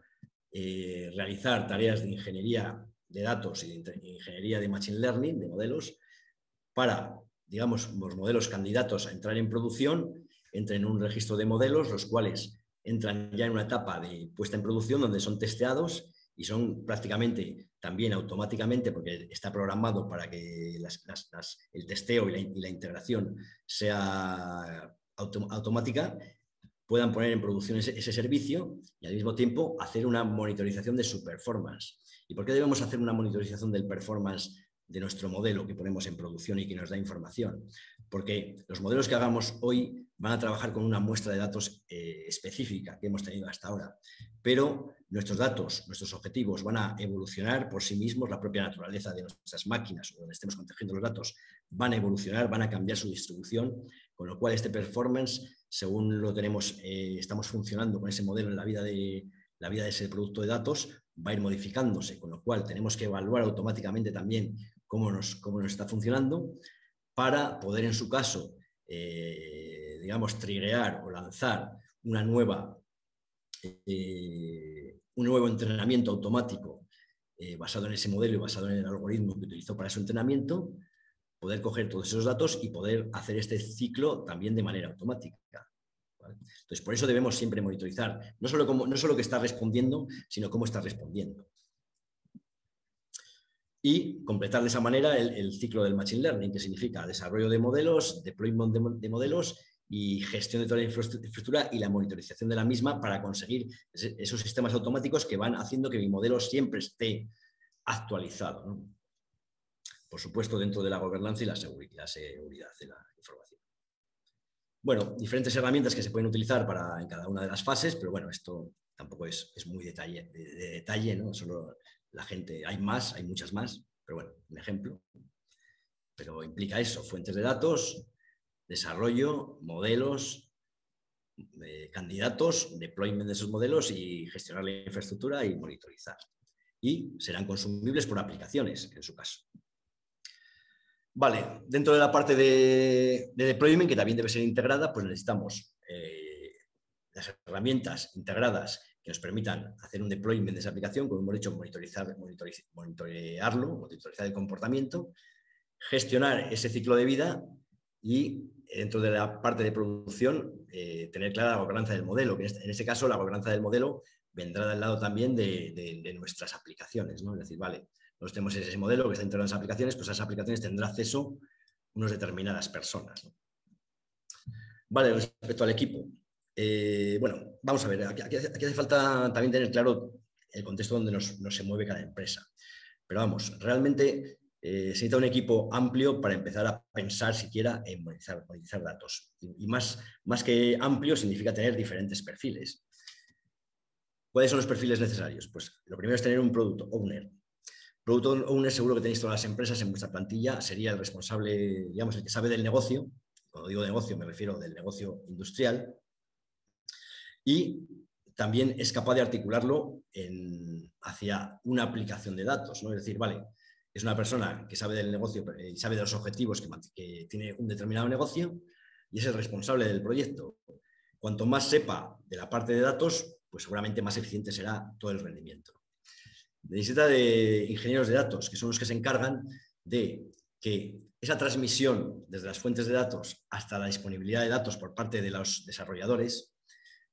Speaker 3: eh, realizar tareas de ingeniería de datos y de ingeniería de machine learning, de modelos, para, digamos, los modelos candidatos a entrar en producción, entren en un registro de modelos, los cuales entran ya en una etapa de puesta en producción donde son testeados y son prácticamente también automáticamente, porque está programado para que el testeo y la, integración sea automática, puedan poner en producción ese, servicio y al mismo tiempo hacer una monitorización de su performance. ¿Y por qué debemos hacer una monitorización del performance de nuestro modelo que ponemos en producción y que nos da información? Porque los modelos que hagamos hoy van a trabajar con una muestra de datos eh, específica que hemos tenido hasta ahora, pero nuestros datos, nuestros objetivos van a evolucionar por sí mismos, la propia naturaleza de nuestras máquinas o donde estemos protegiendo los datos van a evolucionar, van a cambiar su distribución, con lo cual este performance, según lo tenemos, eh, estamos funcionando con ese modelo en la vida, de, la vida de ese producto de datos, va a ir modificándose, con lo cual tenemos que evaluar automáticamente también cómo nos, cómo nos está funcionando para poder, en su caso, eh, digamos, triguear o lanzar una nueva eh, un nuevo entrenamiento automático basado en ese modelo y basado en el algoritmo que utilizó para ese entrenamiento, poder coger todos esos datos y poder hacer este ciclo también de manera automática. Entonces, por eso debemos siempre monitorizar, no solo, no solo que está respondiendo, sino cómo está respondiendo. Y completar de esa manera el, ciclo del Machine Learning, que significa desarrollo de modelos, deployment de, modelos y gestión de toda la infraestructura y la monitorización de la misma para conseguir esos sistemas automáticos que van haciendo que mi modelo siempre esté actualizado. Por supuesto, dentro de la gobernanza y la seguridad de la información. Bueno, diferentes herramientas que se pueden utilizar para, en cada una de las fases, pero bueno, esto tampoco es, muy detalle, de, detalle, ¿no? Solo la gente, hay más, hay muchas más, pero bueno, un ejemplo. Pero implica eso, fuentes de datos, desarrollo, modelos, eh, candidatos, deployment de esos modelos y gestionar la infraestructura y monitorizar. Y serán consumibles por aplicaciones, en su caso. Vale, dentro de la parte de, deployment, que también debe ser integrada, pues necesitamos eh, las herramientas integradas que nos permitan hacer un deployment de esa aplicación, como hemos dicho, monitorizar, monitorearlo, monitorizar el comportamiento, gestionar ese ciclo de vida y dentro de la parte de producción eh, tener clara la gobernanza del modelo, que en este, caso la gobernanza del modelo vendrá del lado también de, nuestras aplicaciones, ¿no? Es decir, vale, nosotros tenemos ese modelo que está integrado en las aplicaciones, pues a esas aplicaciones tendrá acceso unas determinadas personas. Vale, respecto al equipo. Eh, bueno, vamos a ver, aquí, hace falta también tener claro el contexto donde nos, se mueve cada empresa. Pero vamos, realmente eh, se necesita un equipo amplio para empezar a pensar siquiera en monetizar, datos. Y, más, más que amplio significa tener diferentes perfiles. ¿Cuáles son los perfiles necesarios? Pues lo primero es tener un producto owner, Producto Owner seguro que tenéis todas las empresas en vuestra plantilla, sería el responsable, digamos, el que sabe del negocio, cuando digo negocio me refiero del negocio industrial, y también es capaz de articularlo hacia una aplicación de datos, ¿no? Es decir, vale, es una persona que sabe del negocio y sabe de los objetivos que tiene un determinado negocio y es el responsable del proyecto. Cuanto más sepa de la parte de datos, pues seguramente más eficiente será todo el rendimiento necesita de ingenieros de datos, que son los que se encargan de que esa transmisión desde las fuentes de datos hasta la disponibilidad de datos por parte de los desarrolladores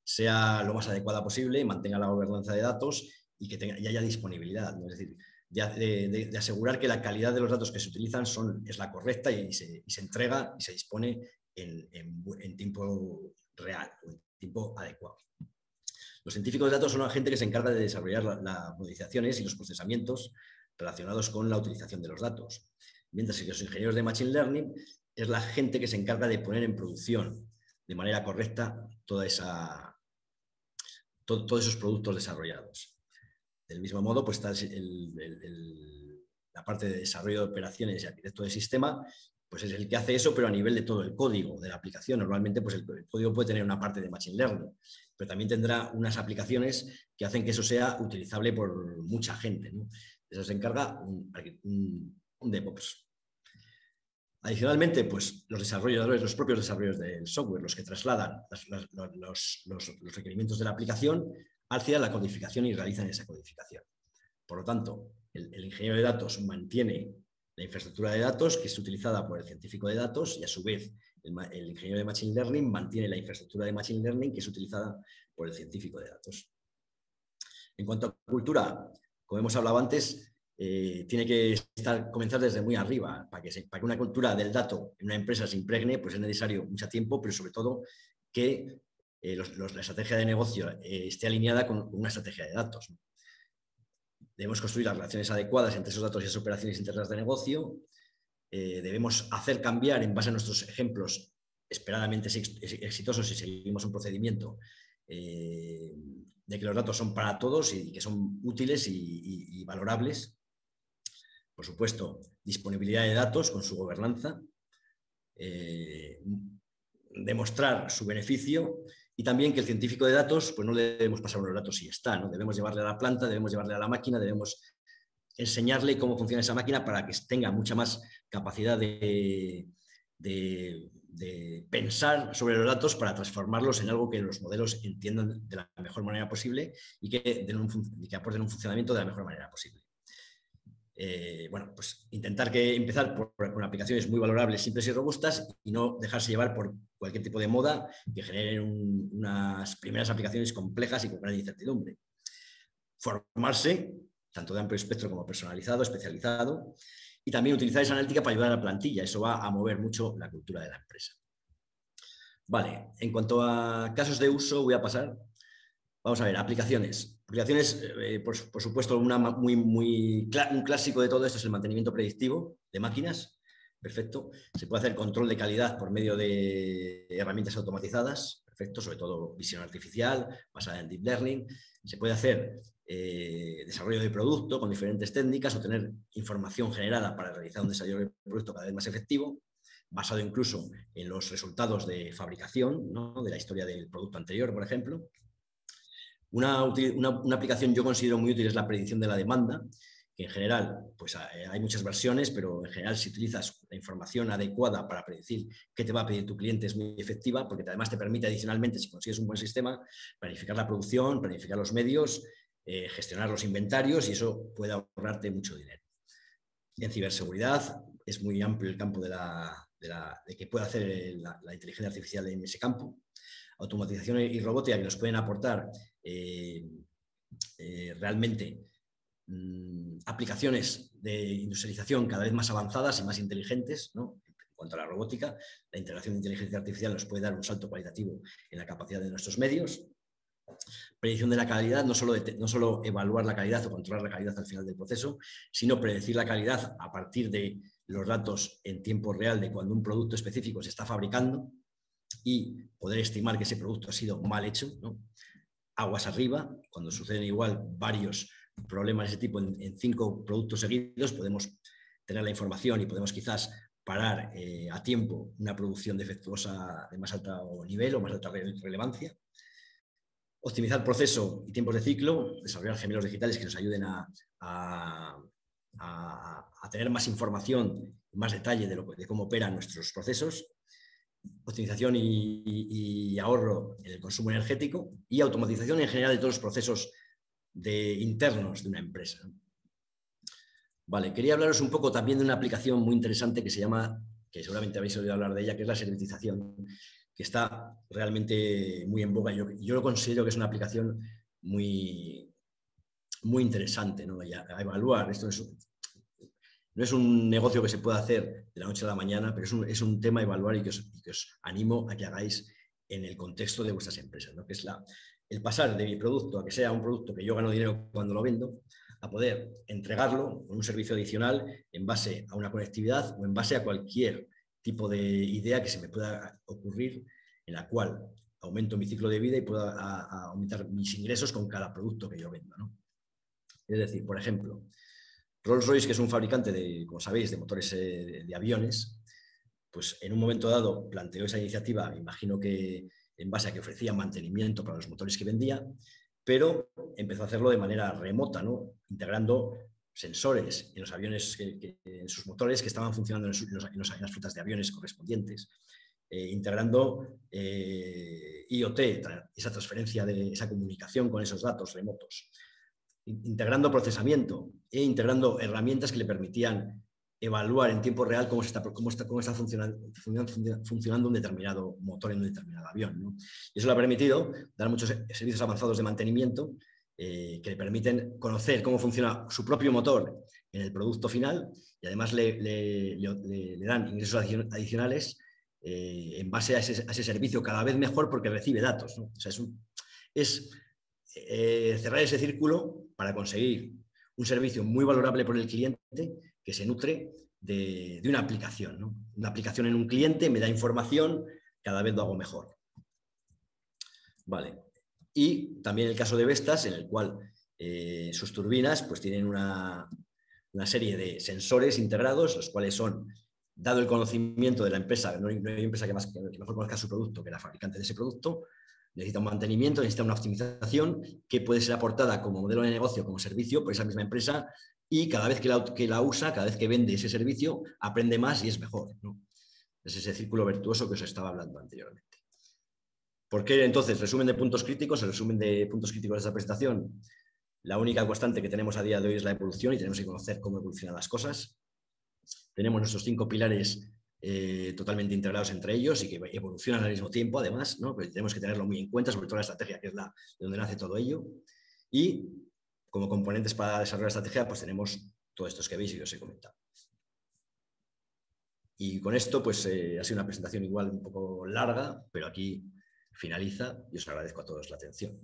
Speaker 3: sea lo más adecuada posible, mantenga la gobernanza de datos y que tenga, haya disponibilidad. Es decir, de, asegurar que la calidad de los datos que se utilizan son, es la correcta y se, entrega y se dispone en tiempo real o en tiempo adecuado. Los científicos de datos son la gente que se encarga de desarrollar las modificaciones y los procesamientos relacionados con la utilización de los datos. Mientras que los ingenieros de Machine Learning es la gente que se encarga de poner en producción de manera correcta todos esos productos desarrollados. Del mismo modo, pues está la parte de desarrollo de operaciones y arquitecto de sistema, pues es el que hace eso, pero a nivel de todo el código de la aplicación. Normalmente, pues el, código puede tener una parte de Machine Learning, pero también tendrá unas aplicaciones que hacen que eso sea utilizable por mucha gente. Eso se encarga un, DevOps. Adicionalmente, pues los desarrolladores, los propios desarrolladores del software, los que trasladan los, requerimientos de la aplicación hacia la codificación y realizan esa codificación. Por lo tanto, el ingeniero de datos mantiene la infraestructura de datos que es utilizada por el científico de datos y a su vez el, ingeniero de Machine Learning mantiene la infraestructura de Machine Learning que es utilizada por el científico de datos. En cuanto a cultura, como hemos hablado antes, eh, tiene que comenzar desde muy arriba. Para que, para que una cultura del dato en una empresa se impregne, pues es necesario mucho tiempo, pero sobre todo que eh, la estrategia de negocio eh, esté alineada con una estrategia de datos. Debemos construir las relaciones adecuadas entre esos datos y esas operaciones internas de negocio. Eh, debemos hacer cambiar en base a nuestros ejemplos esperadamente exitosos si seguimos un procedimiento eh, de que los datos son para todos y que son útiles y, valorables. Por supuesto, disponibilidad de datos con su gobernanza. Eh, demostrar su beneficio y también que el científico de datos, pues no le debemos pasar los datos y está, ¿no? Debemos llevarle a la planta, debemos llevarle a la máquina, debemos enseñarle cómo funciona esa máquina para que tenga mucha más capacidad de, de, pensar sobre los datos para transformarlos en algo que los modelos entiendan de la mejor manera posible y que, que aporten un funcionamiento de la mejor manera posible. Eh, bueno, pues intentar que empezar por, con aplicaciones muy valorables, simples y robustas y no dejarse llevar por cualquier tipo de moda que generen unas primeras aplicaciones complejas y con gran incertidumbre. Formarse, tanto de amplio espectro como personalizado, especializado, y también utilizar esa analítica para ayudar a la plantilla. Eso va a mover mucho la cultura de la empresa. Vale, en cuanto a casos de uso, voy a pasar. Vamos a ver, aplicaciones. Aplicaciones, eh, por, supuesto, una muy, muy, un clásico de todo esto es el mantenimiento predictivo de máquinas. Perfecto. Se puede hacer control de calidad por medio de herramientas automatizadas. Perfecto, sobre todo visión artificial, basada en deep learning. Se puede hacer eh, desarrollo de producto con diferentes técnicas o tener información generada para realizar un desarrollo de producto cada vez más efectivo, basado incluso en los resultados de fabricación, de la historia del producto anterior, por ejemplo. Una, aplicación yo considero muy útil es la predicción de la demanda, que en general pues, eh, hay muchas versiones, pero en general si utilizas la información adecuada para predecir qué te va a pedir tu cliente es muy efectiva, porque además te permite adicionalmente, si consigues un buen sistema, planificar la producción, planificar los medios, eh, gestionar los inventarios y eso puede ahorrarte mucho dinero. En ciberseguridad es muy amplio el campo de, la, de, que puede hacer la, inteligencia artificial en ese campo automatización y robótica que nos pueden aportar eh, eh, realmente mm, aplicaciones de industrialización cada vez más avanzadas y más inteligentes, En cuanto a la robótica, la integración de inteligencia artificial nos puede dar un salto cualitativo en la capacidad de nuestros medios. Predicción de la calidad, no solo, no solo evaluar la calidad o controlar la calidad al final del proceso, sino predecir la calidad a partir de los datos en tiempo real de cuando un producto específico se está fabricando y poder estimar que ese producto ha sido mal hecho, aguas arriba, cuando suceden igual varios problemas de ese tipo en, cinco productos seguidos, podemos tener la información y podemos quizás parar eh, a tiempo una producción defectuosa de más alto nivel o más alta relevancia. Optimizar proceso y tiempos de ciclo, desarrollar gemelos digitales que nos ayuden a, tener más información y más detalle de, cómo operan nuestros procesos optimización y, ahorro en el consumo energético y automatización en general de todos los procesos de, internos de una empresa. Vale, quería hablaros un poco también de una aplicación muy interesante que se llama, que seguramente habéis oído hablar de ella, que es la servitización, que está realmente muy en boga. Yo, yo lo considero que es una aplicación muy, muy interesante ¿no? a, evaluar. Esto es, no es un negocio que se pueda hacer de la noche a la mañana, pero es un, tema a evaluar y que, os, animo a que hagáis en el contexto de vuestras empresas, ¿no? que es la, el pasar de mi producto a que sea un producto que yo gano dinero cuando lo vendo, a poder entregarlo con un servicio adicional en base a una conectividad o en base a cualquier tipo de idea que se me pueda ocurrir en la cual aumento mi ciclo de vida y pueda aumentar mis ingresos con cada producto que yo vendo. Es decir, por ejemplo, Rolls-Royce, que es un fabricante de, como sabéis, de motores eh, de, aviones, pues en un momento dado planteó esa iniciativa, imagino que en base a que ofrecía mantenimiento para los motores que vendía, pero empezó a hacerlo de manera remota, ¿no? integrando sensores en los aviones, en sus motores que estaban funcionando en, las frutas de aviones correspondientes, eh, integrando eh, IoT, esa transferencia de esa comunicación con esos datos remotos, integrando procesamiento e integrando herramientas que le permitían evaluar en tiempo real cómo, está, cómo está, cómo está funcionando, funcionando, un determinado motor en un determinado avión. Y eso le ha permitido dar muchos servicios avanzados de mantenimiento eh, que le permiten conocer cómo funciona su propio motor en el producto final y además le, dan ingresos adicionales eh, en base a ese, servicio cada vez mejor porque recibe datos. Es eh, cerrar ese círculo para conseguir un servicio muy valorable por el cliente que se nutre de, una aplicación. Una aplicación en un cliente me da información, cada vez lo hago mejor. Vale. Y también el caso de Vestas, en el cual eh, sus turbinas pues, tienen una, serie de sensores integrados, los cuales son, dado el conocimiento de la empresa, no hay, empresa que, más, que mejor conozca su producto que la fabricante de ese producto, necesita un mantenimiento, necesita una optimización que puede ser aportada como modelo de negocio, como servicio por esa misma empresa y cada vez que la, que la usa, cada vez que vende ese servicio, aprende más y es mejor. Es ese círculo virtuoso que os estaba hablando anteriormente. ¿Por qué entonces? Resumen de puntos críticos, el resumen de puntos críticos de esta presentación. La única constante que tenemos a día de hoy es la evolución y tenemos que conocer cómo evolucionan las cosas. Tenemos nuestros cinco pilares eh, totalmente integrados entre ellos y que evolucionan al mismo tiempo, además, ¿no? tenemos que tenerlo muy en cuenta, sobre todo la estrategia, que es la de donde nace todo ello. Y como componentes para desarrollar la estrategia, pues tenemos todos estos que veis y os he comentado. Y con esto, pues eh, ha sido una presentación igual un poco larga, pero aquí finaliza y os agradezco a todos la atención.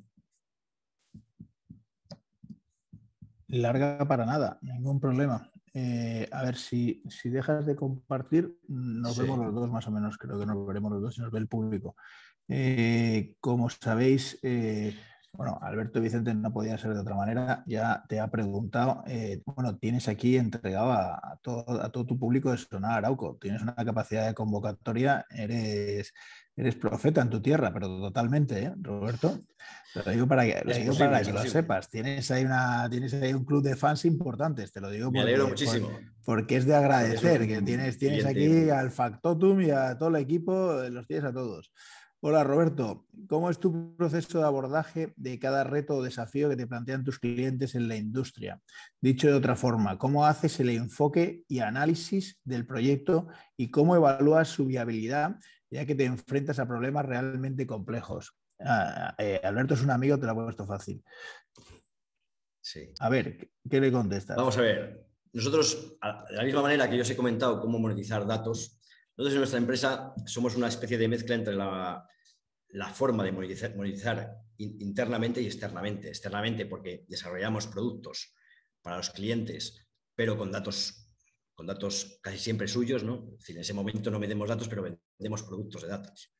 Speaker 2: Larga para nada, ningún problema. Eh, a ver, si, si, dejas de compartir, nos vemos los dos más o menos, creo que nos veremos los dos y nos ve el público. Eh, como sabéis, eh, bueno, Alberto Vicente no podía ser de otra manera, ya te ha preguntado, bueno, tienes aquí entregado a, todo, a todo tu público de Sonar Arauco, tienes una capacidad de convocatoria, eres eres profeta en tu tierra, pero totalmente, ¿eh, Roberto? Te lo digo para que, lo, sepas. Tienes ahí, una, tienes ahí un club de fans importantes, te lo digo.
Speaker 3: Me alegro muchísimo.
Speaker 2: porque es de agradecer que tienes, tienes aquí al Factotum y a todo el equipo, los tienes a todos. Hola Roberto, ¿cómo es tu proceso de abordaje de cada reto o desafío que te plantean tus clientes en la industria? Dicho de otra forma, ¿cómo haces el enfoque y análisis del proyecto y cómo evalúas su viabilidad ya que te enfrentas a problemas realmente complejos. Ah, eh, Alberto es un amigo, te lo ha puesto fácil.
Speaker 3: Sí.
Speaker 2: A ver, ¿qué le contestas?
Speaker 3: Vamos a ver. Nosotros, de la misma manera que yo os he comentado cómo monetizar datos, nosotros en nuestra empresa somos una especie de mezcla entre la, forma de monetizar, internamente y externamente. Externamente porque desarrollamos productos para los clientes, pero con datos con datos casi siempre suyos, ¿no? en ese momento no medimos datos, pero vendemos productos de datos.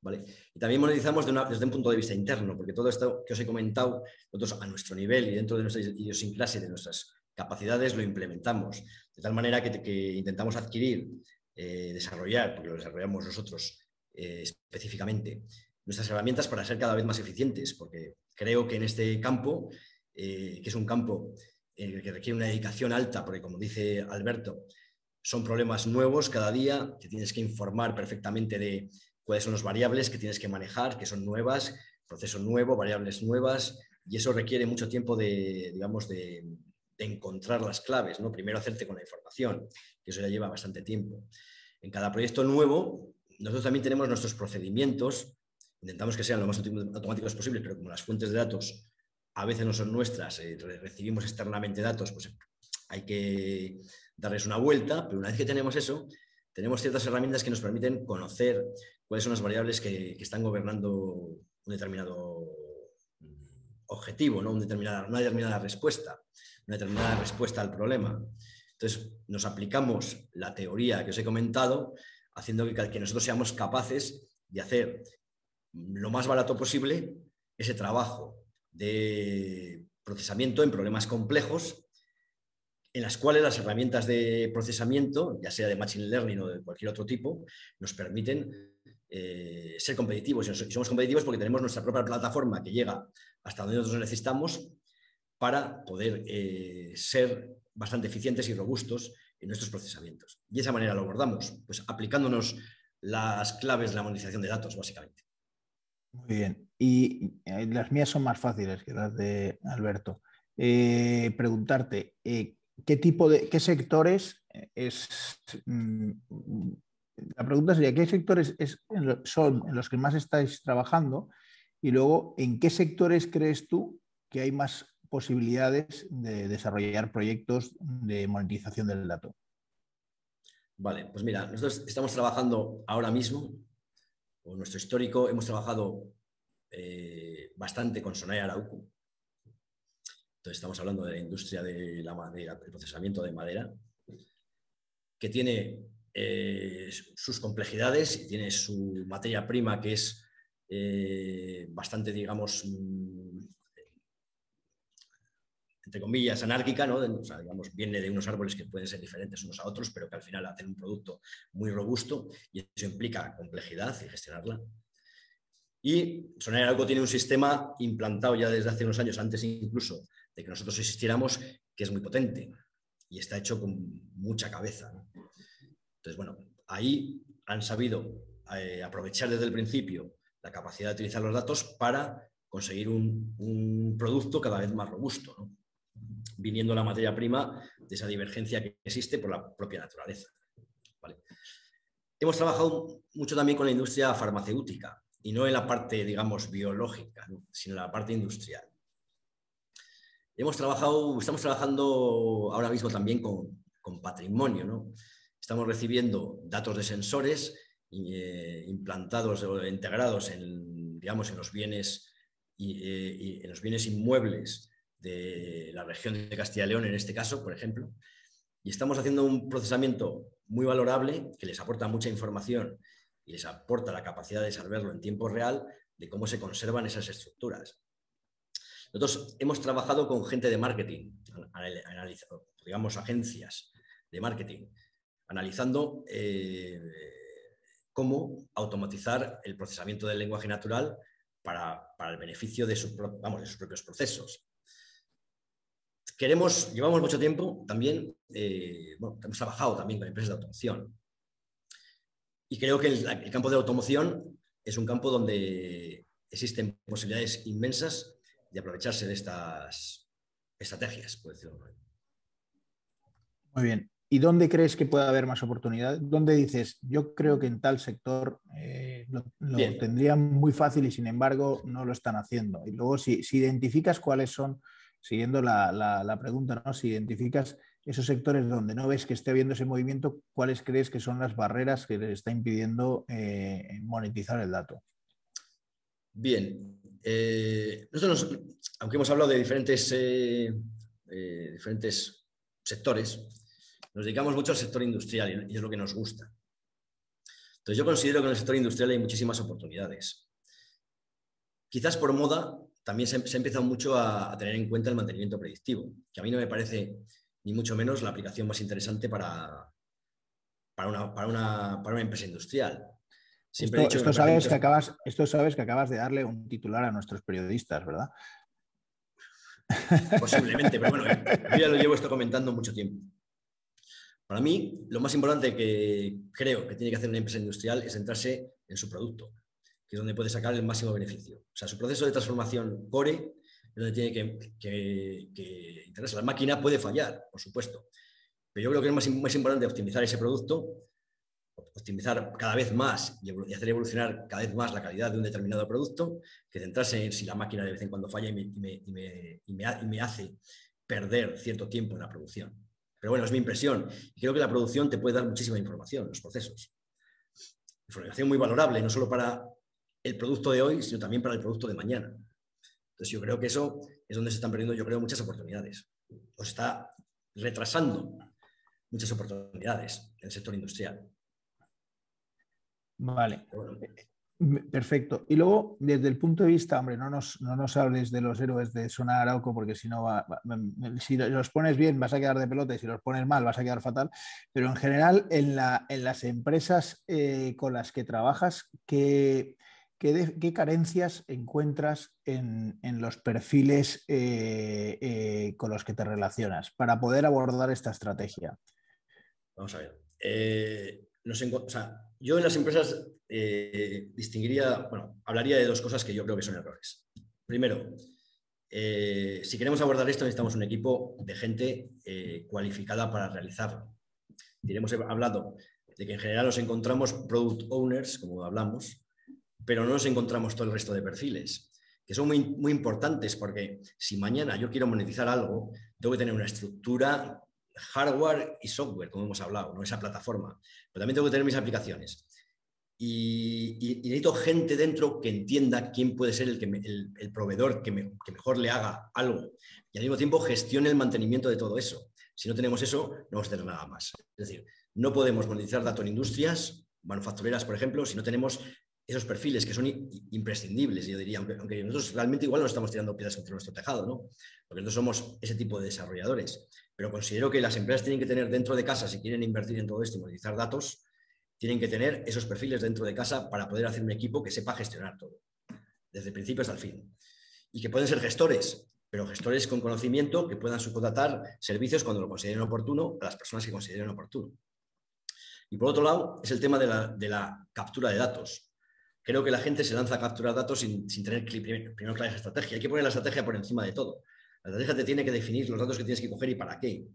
Speaker 3: ¿Vale? Y también monetizamos desde un punto de vista interno, porque todo esto que os he comentado, nosotros a nuestro nivel y dentro de nuestra idiosincrasia de nuestras capacidades lo implementamos, de tal manera que, intentamos adquirir, eh, desarrollar, porque lo desarrollamos nosotros eh, específicamente, nuestras herramientas para ser cada vez más eficientes, porque creo que en este campo, eh, que es un campo que requiere una dedicación alta, porque como dice Alberto, son problemas nuevos cada día, que tienes que informar perfectamente de cuáles son las variables que tienes que manejar, que son nuevas, proceso nuevo, variables nuevas, y eso requiere mucho tiempo de, digamos, de, encontrar las claves, ¿no? Primero hacerte con la información, que eso ya lleva bastante tiempo. En cada proyecto nuevo, nosotros también tenemos nuestros procedimientos, intentamos que sean lo más automáticos posible, pero como las fuentes de datos a veces no son nuestras, eh, recibimos externamente datos, pues hay que darles una vuelta, pero una vez que tenemos eso, tenemos ciertas herramientas que nos permiten conocer cuáles son las variables que, están gobernando un determinado objetivo, ¿no? una, determinada, una determinada respuesta, una determinada respuesta al problema. Entonces, nos aplicamos la teoría que os he comentado, haciendo que, que nosotros seamos capaces de hacer lo más barato posible ese trabajo de procesamiento en problemas complejos en las cuales las herramientas de procesamiento, ya sea de Machine Learning o de cualquier otro tipo, nos permiten eh, ser competitivos. Y somos competitivos porque tenemos nuestra propia plataforma que llega hasta donde nosotros necesitamos para poder eh, ser bastante eficientes y robustos en nuestros procesamientos. Y de esa manera lo abordamos, pues aplicándonos las claves de la monetización de datos, básicamente.
Speaker 2: Muy bien. Y eh, las mías son más fáciles que las de Alberto. Eh, preguntarte, eh, ¿qué tipo de, qué sectores es... Mm, la pregunta sería, ¿qué sectores son en los que más estáis trabajando? Y luego, ¿en qué sectores crees tú que hay más posibilidades de desarrollar proyectos de monetización del dato?
Speaker 3: Vale, pues mira, nosotros estamos trabajando ahora mismo o nuestro histórico, hemos trabajado eh, bastante con Sonai Arauco. Entonces estamos hablando de la industria del procesamiento de madera, que tiene eh, sus complejidades y tiene su materia prima que es eh, bastante, digamos, mm, entre comillas, anárquica, ¿no? digamos, viene de unos árboles que pueden ser diferentes unos a otros, pero que al final hacen un producto muy robusto y eso implica complejidad y gestionarla. Y Sonaria Arauco tiene un sistema implantado ya desde hace unos años, antes incluso de que nosotros existiéramos, que es muy potente y está hecho con mucha cabeza. Entonces, bueno, ahí han sabido eh, aprovechar desde el principio la capacidad de utilizar los datos para conseguir un, producto cada vez más robusto, viniendo la materia prima de esa divergencia que existe por la propia naturaleza. Hemos trabajado mucho también con la industria farmacéutica y no en la parte, digamos, biológica, sino en la parte industrial. Hemos trabajado, estamos trabajando ahora mismo también con, patrimonio. ¿no? Estamos recibiendo datos de sensores eh, implantados o integrados en, digamos, en los bienes eh, en los bienes inmuebles de la región de Castilla y León, en este caso, por ejemplo, y estamos haciendo un procesamiento muy valorable que les aporta mucha información y les aporta la capacidad de saberlo en tiempo real de cómo se conservan esas estructuras. Nosotros hemos trabajado con gente de marketing, digamos agencias de marketing, analizando eh, cómo automatizar el procesamiento del lenguaje natural para, el beneficio de, de sus propios procesos queremos, llevamos mucho tiempo también, eh, hemos trabajado también con empresas de automoción. Y creo que el, campo de automoción es un campo donde existen posibilidades inmensas de aprovecharse de estas estrategias, por decirlo
Speaker 2: Muy bien. ¿Y dónde crees que puede haber más oportunidades? ¿Dónde dices, yo creo que en tal sector eh, lo, tendrían muy fácil y sin embargo no lo están haciendo? Y luego, si identificas cuáles son siguiendo la, pregunta, ¿no? si identificas esos sectores donde no ves que esté habiendo ese movimiento, ¿cuáles crees que son las barreras que les está impidiendo eh, monetizar el dato?
Speaker 3: Bien, eh, nosotros, aunque hemos hablado de diferentes, eh, diferentes sectores, nos dedicamos mucho al sector industrial y es lo que nos gusta. Entonces yo considero que en el sector industrial hay muchísimas oportunidades. Quizás por moda también se, ha empezado mucho a, tener en cuenta el mantenimiento predictivo, que a mí no me parece ni mucho menos la aplicación más interesante para, para, una, empresa industrial.
Speaker 2: esto, sabes que acabas, esto sabes que acabas de darle un titular a nuestros periodistas, ¿verdad?
Speaker 3: Posiblemente, pero bueno, yo ya lo llevo esto comentando mucho tiempo. Para mí, lo más importante que creo que tiene que hacer una empresa industrial es centrarse en su producto que es donde puede sacar el máximo beneficio. O sea, su proceso de transformación core donde tiene que, que, interesar. La máquina puede fallar, por supuesto, pero yo creo que es más, importante optimizar ese producto, optimizar cada vez más y hacer evolucionar cada vez más la calidad de un determinado producto, que centrarse en si la máquina de vez en cuando falla y me, me hace perder cierto tiempo en la producción. Pero bueno, es mi impresión. Y creo que la producción te puede dar muchísima información, los procesos. Información muy valorable, no solo para el producto de hoy, sino también para el producto de mañana. Entonces yo creo que eso es donde se están perdiendo, yo creo, muchas oportunidades. O se está retrasando muchas oportunidades en el sector industrial.
Speaker 2: Vale. Perfecto. Y luego, desde el punto de vista, hombre, no nos, no nos hables de los héroes de Zona Arauco, porque si no, si los pones bien vas a quedar de pelota y si los pones mal vas a quedar fatal. Pero en general, en, la, en las empresas eh, con las que trabajas, ¿qué, ¿Qué, carencias encuentras en, los perfiles eh, eh, con los que te relacionas para poder abordar esta estrategia?
Speaker 3: Vamos a ver. Eh, yo en las empresas distinguiría, bueno, hablaría de dos cosas que yo creo que son errores. Primero, si queremos abordar esto necesitamos un equipo de gente cualificada para realizarlo. Hemos hablado de que en general nos encontramos product owners, como hablamos, pero no nos encontramos todo el resto de perfiles, que son muy, muy importantes porque si mañana yo quiero monetizar algo, tengo que tener una estructura hardware y software, como hemos hablado, esa plataforma, pero también tengo que tener mis aplicaciones. Y, necesito gente dentro que entienda quién puede ser el, proveedor que, que, mejor le haga algo y al mismo tiempo gestione el mantenimiento de todo eso. Si no tenemos eso, no vamos a tener nada más. Es decir, no podemos monetizar datos en industrias manufactureras, por ejemplo, si no tenemos esos perfiles que son imprescindibles, yo diría, aunque, nosotros realmente igual no estamos tirando piedras contra nuestro tejado, ¿no? Porque nosotros somos ese tipo de desarrolladores. Pero considero que las empresas tienen que tener dentro de casa, si quieren invertir en todo esto y monetizar datos, tienen que tener esos perfiles dentro de casa para poder hacer un equipo que sepa gestionar todo, desde el principio hasta el fin. Y que pueden ser gestores, pero gestores con conocimiento que puedan subcontratar servicios cuando lo consideren oportuno a las personas que consideren oportuno. Y por otro lado, es el tema de la, captura de datos. Creo que la gente se lanza a capturar datos sin, tener primero, primero clara esa estrategia. Hay que poner la estrategia por encima de todo. La estrategia te tiene que definir los datos que tienes que coger y para qué.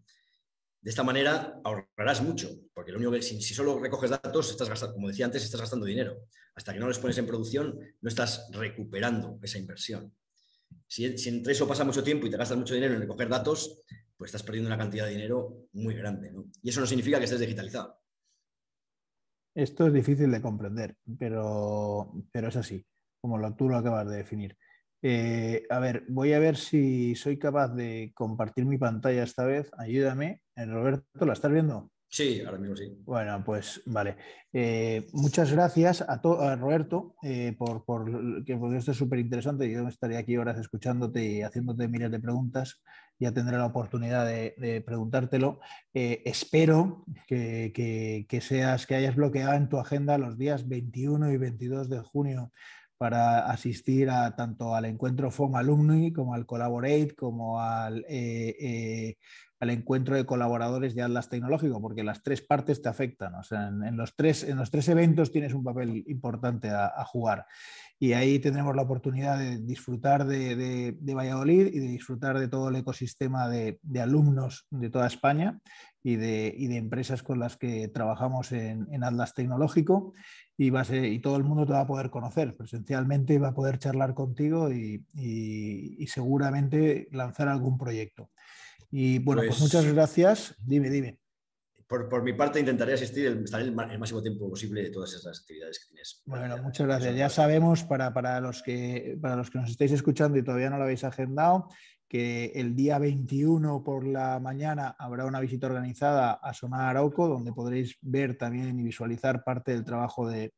Speaker 3: De esta manera ahorrarás mucho, porque lo único que, si, solo recoges datos, estás gastando, como decía antes, estás gastando dinero. Hasta que no los pones en producción, no estás recuperando esa inversión. Si, si entre eso pasa mucho tiempo y te gastas mucho dinero en recoger datos, pues estás perdiendo una cantidad de dinero muy grande. Y eso no significa que estés digitalizado.
Speaker 2: Esto es difícil de comprender, pero, pero es así, como lo, tú lo acabas de definir. Eh, a ver, voy a ver si soy capaz de compartir mi pantalla esta vez. Ayúdame. Eh, Roberto, ¿la estás viendo?
Speaker 3: Sí, ahora mismo sí.
Speaker 2: Bueno, pues vale. Eh, muchas gracias a, a Roberto por, por, que esto es súper interesante. Yo estaría aquí horas escuchándote y haciéndote miles de preguntas. Ya tendré la oportunidad de, preguntártelo. espero que, que, que, seas, que hayas bloqueado en tu agenda los días 21 y 22 de junio para asistir a, tanto al encuentro FOM Alumni como al Collaborate, como al, eh, eh, al encuentro de colaboradores de Atlas Tecnológico, porque las tres partes te afectan. O sea, en, los, tres, en los tres eventos tienes un papel importante a, jugar. Y ahí tendremos la oportunidad de disfrutar de, de, Valladolid y de disfrutar de todo el ecosistema de, alumnos de toda España y de, y de, empresas con las que trabajamos en, en Atlas Tecnológico y, va y todo el mundo te va a poder conocer presencialmente, va a poder charlar contigo y, seguramente lanzar algún proyecto. Y bueno, pues, muchas pues gracias. Dime, dime.
Speaker 3: Por, mi parte, intentaré asistir, el, estar el, máximo tiempo posible de todas esas actividades que tienes.
Speaker 2: Bueno, muchas gracias. Ya sabemos, para, para, los que, para los que nos estáis escuchando y todavía no lo habéis agendado, que el día 21 por la mañana habrá una visita organizada a Sonar Arauco, donde podréis ver también y visualizar parte del trabajo de,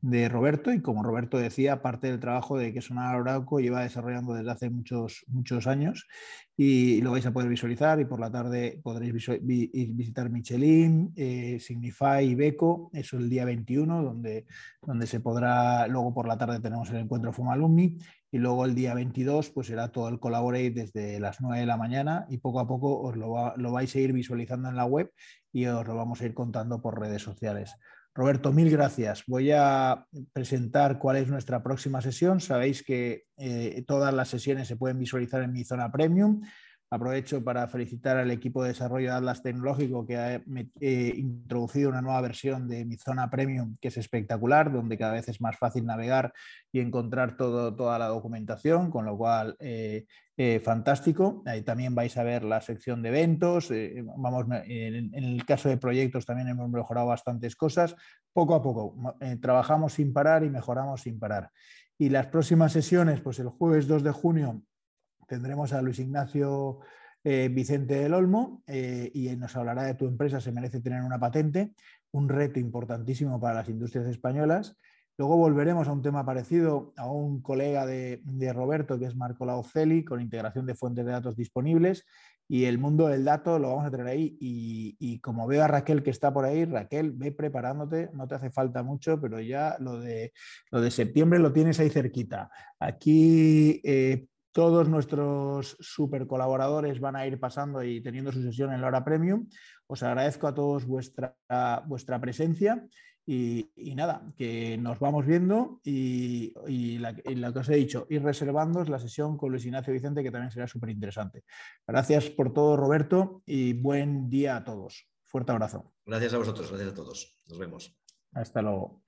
Speaker 2: de Roberto y como Roberto decía, parte del trabajo de que Sonar Arauco lleva desarrollando desde hace muchos, muchos años y lo vais a poder visualizar y por la tarde podréis visitar Michelin, eh, Signify y Beco, eso el día 21, donde, donde se podrá, luego por la tarde tenemos el encuentro FUMA Alumni y luego el día 22 pues será todo el Collaborate desde las 9 de la mañana y poco a poco os lo, lo vais a ir visualizando en la web y os lo vamos a ir contando por redes sociales. Roberto, mil gracias. Voy a presentar cuál es nuestra próxima sesión. Sabéis que eh, todas las sesiones se pueden visualizar en mi zona premium. Aprovecho para felicitar al equipo de desarrollo de Atlas Tecnológico que ha eh, introducido una nueva versión de mi zona premium que es espectacular, donde cada vez es más fácil navegar y encontrar toda la documentación, con lo cual eh, eh, fantástico. Ahí también vais a ver la sección de eventos. vamos, en, el caso de proyectos también hemos mejorado bastantes cosas. Poco a poco trabajamos sin parar y mejoramos sin parar. Y las próximas sesiones, pues el jueves 2 de junio tendremos a Luis Ignacio eh, Vicente del Olmo eh, y nos hablará de tu empresa, se merece tener una patente, un reto importantísimo para las industrias españolas. Luego volveremos a un tema parecido a un colega de, Roberto, que es Marco Lauceli, con integración de fuentes de datos disponibles. Y el mundo del dato lo vamos a tener ahí. Y, como veo a Raquel que está por ahí, Raquel, ve preparándote, no te hace falta mucho, pero ya lo de, lo de septiembre lo tienes ahí cerquita. Aquí eh, todos nuestros super colaboradores van a ir pasando y teniendo su sesión en la hora premium. Os agradezco a todos vuestra, vuestra presencia y, nada, que nos vamos viendo y, lo que os he dicho, ir reservando la sesión con Luis Ignacio Vicente, que también será súper interesante. Gracias por todo, Roberto, y buen día a todos. Fuerte abrazo.
Speaker 3: Gracias a vosotros, gracias a todos. Nos vemos.
Speaker 2: Hasta luego.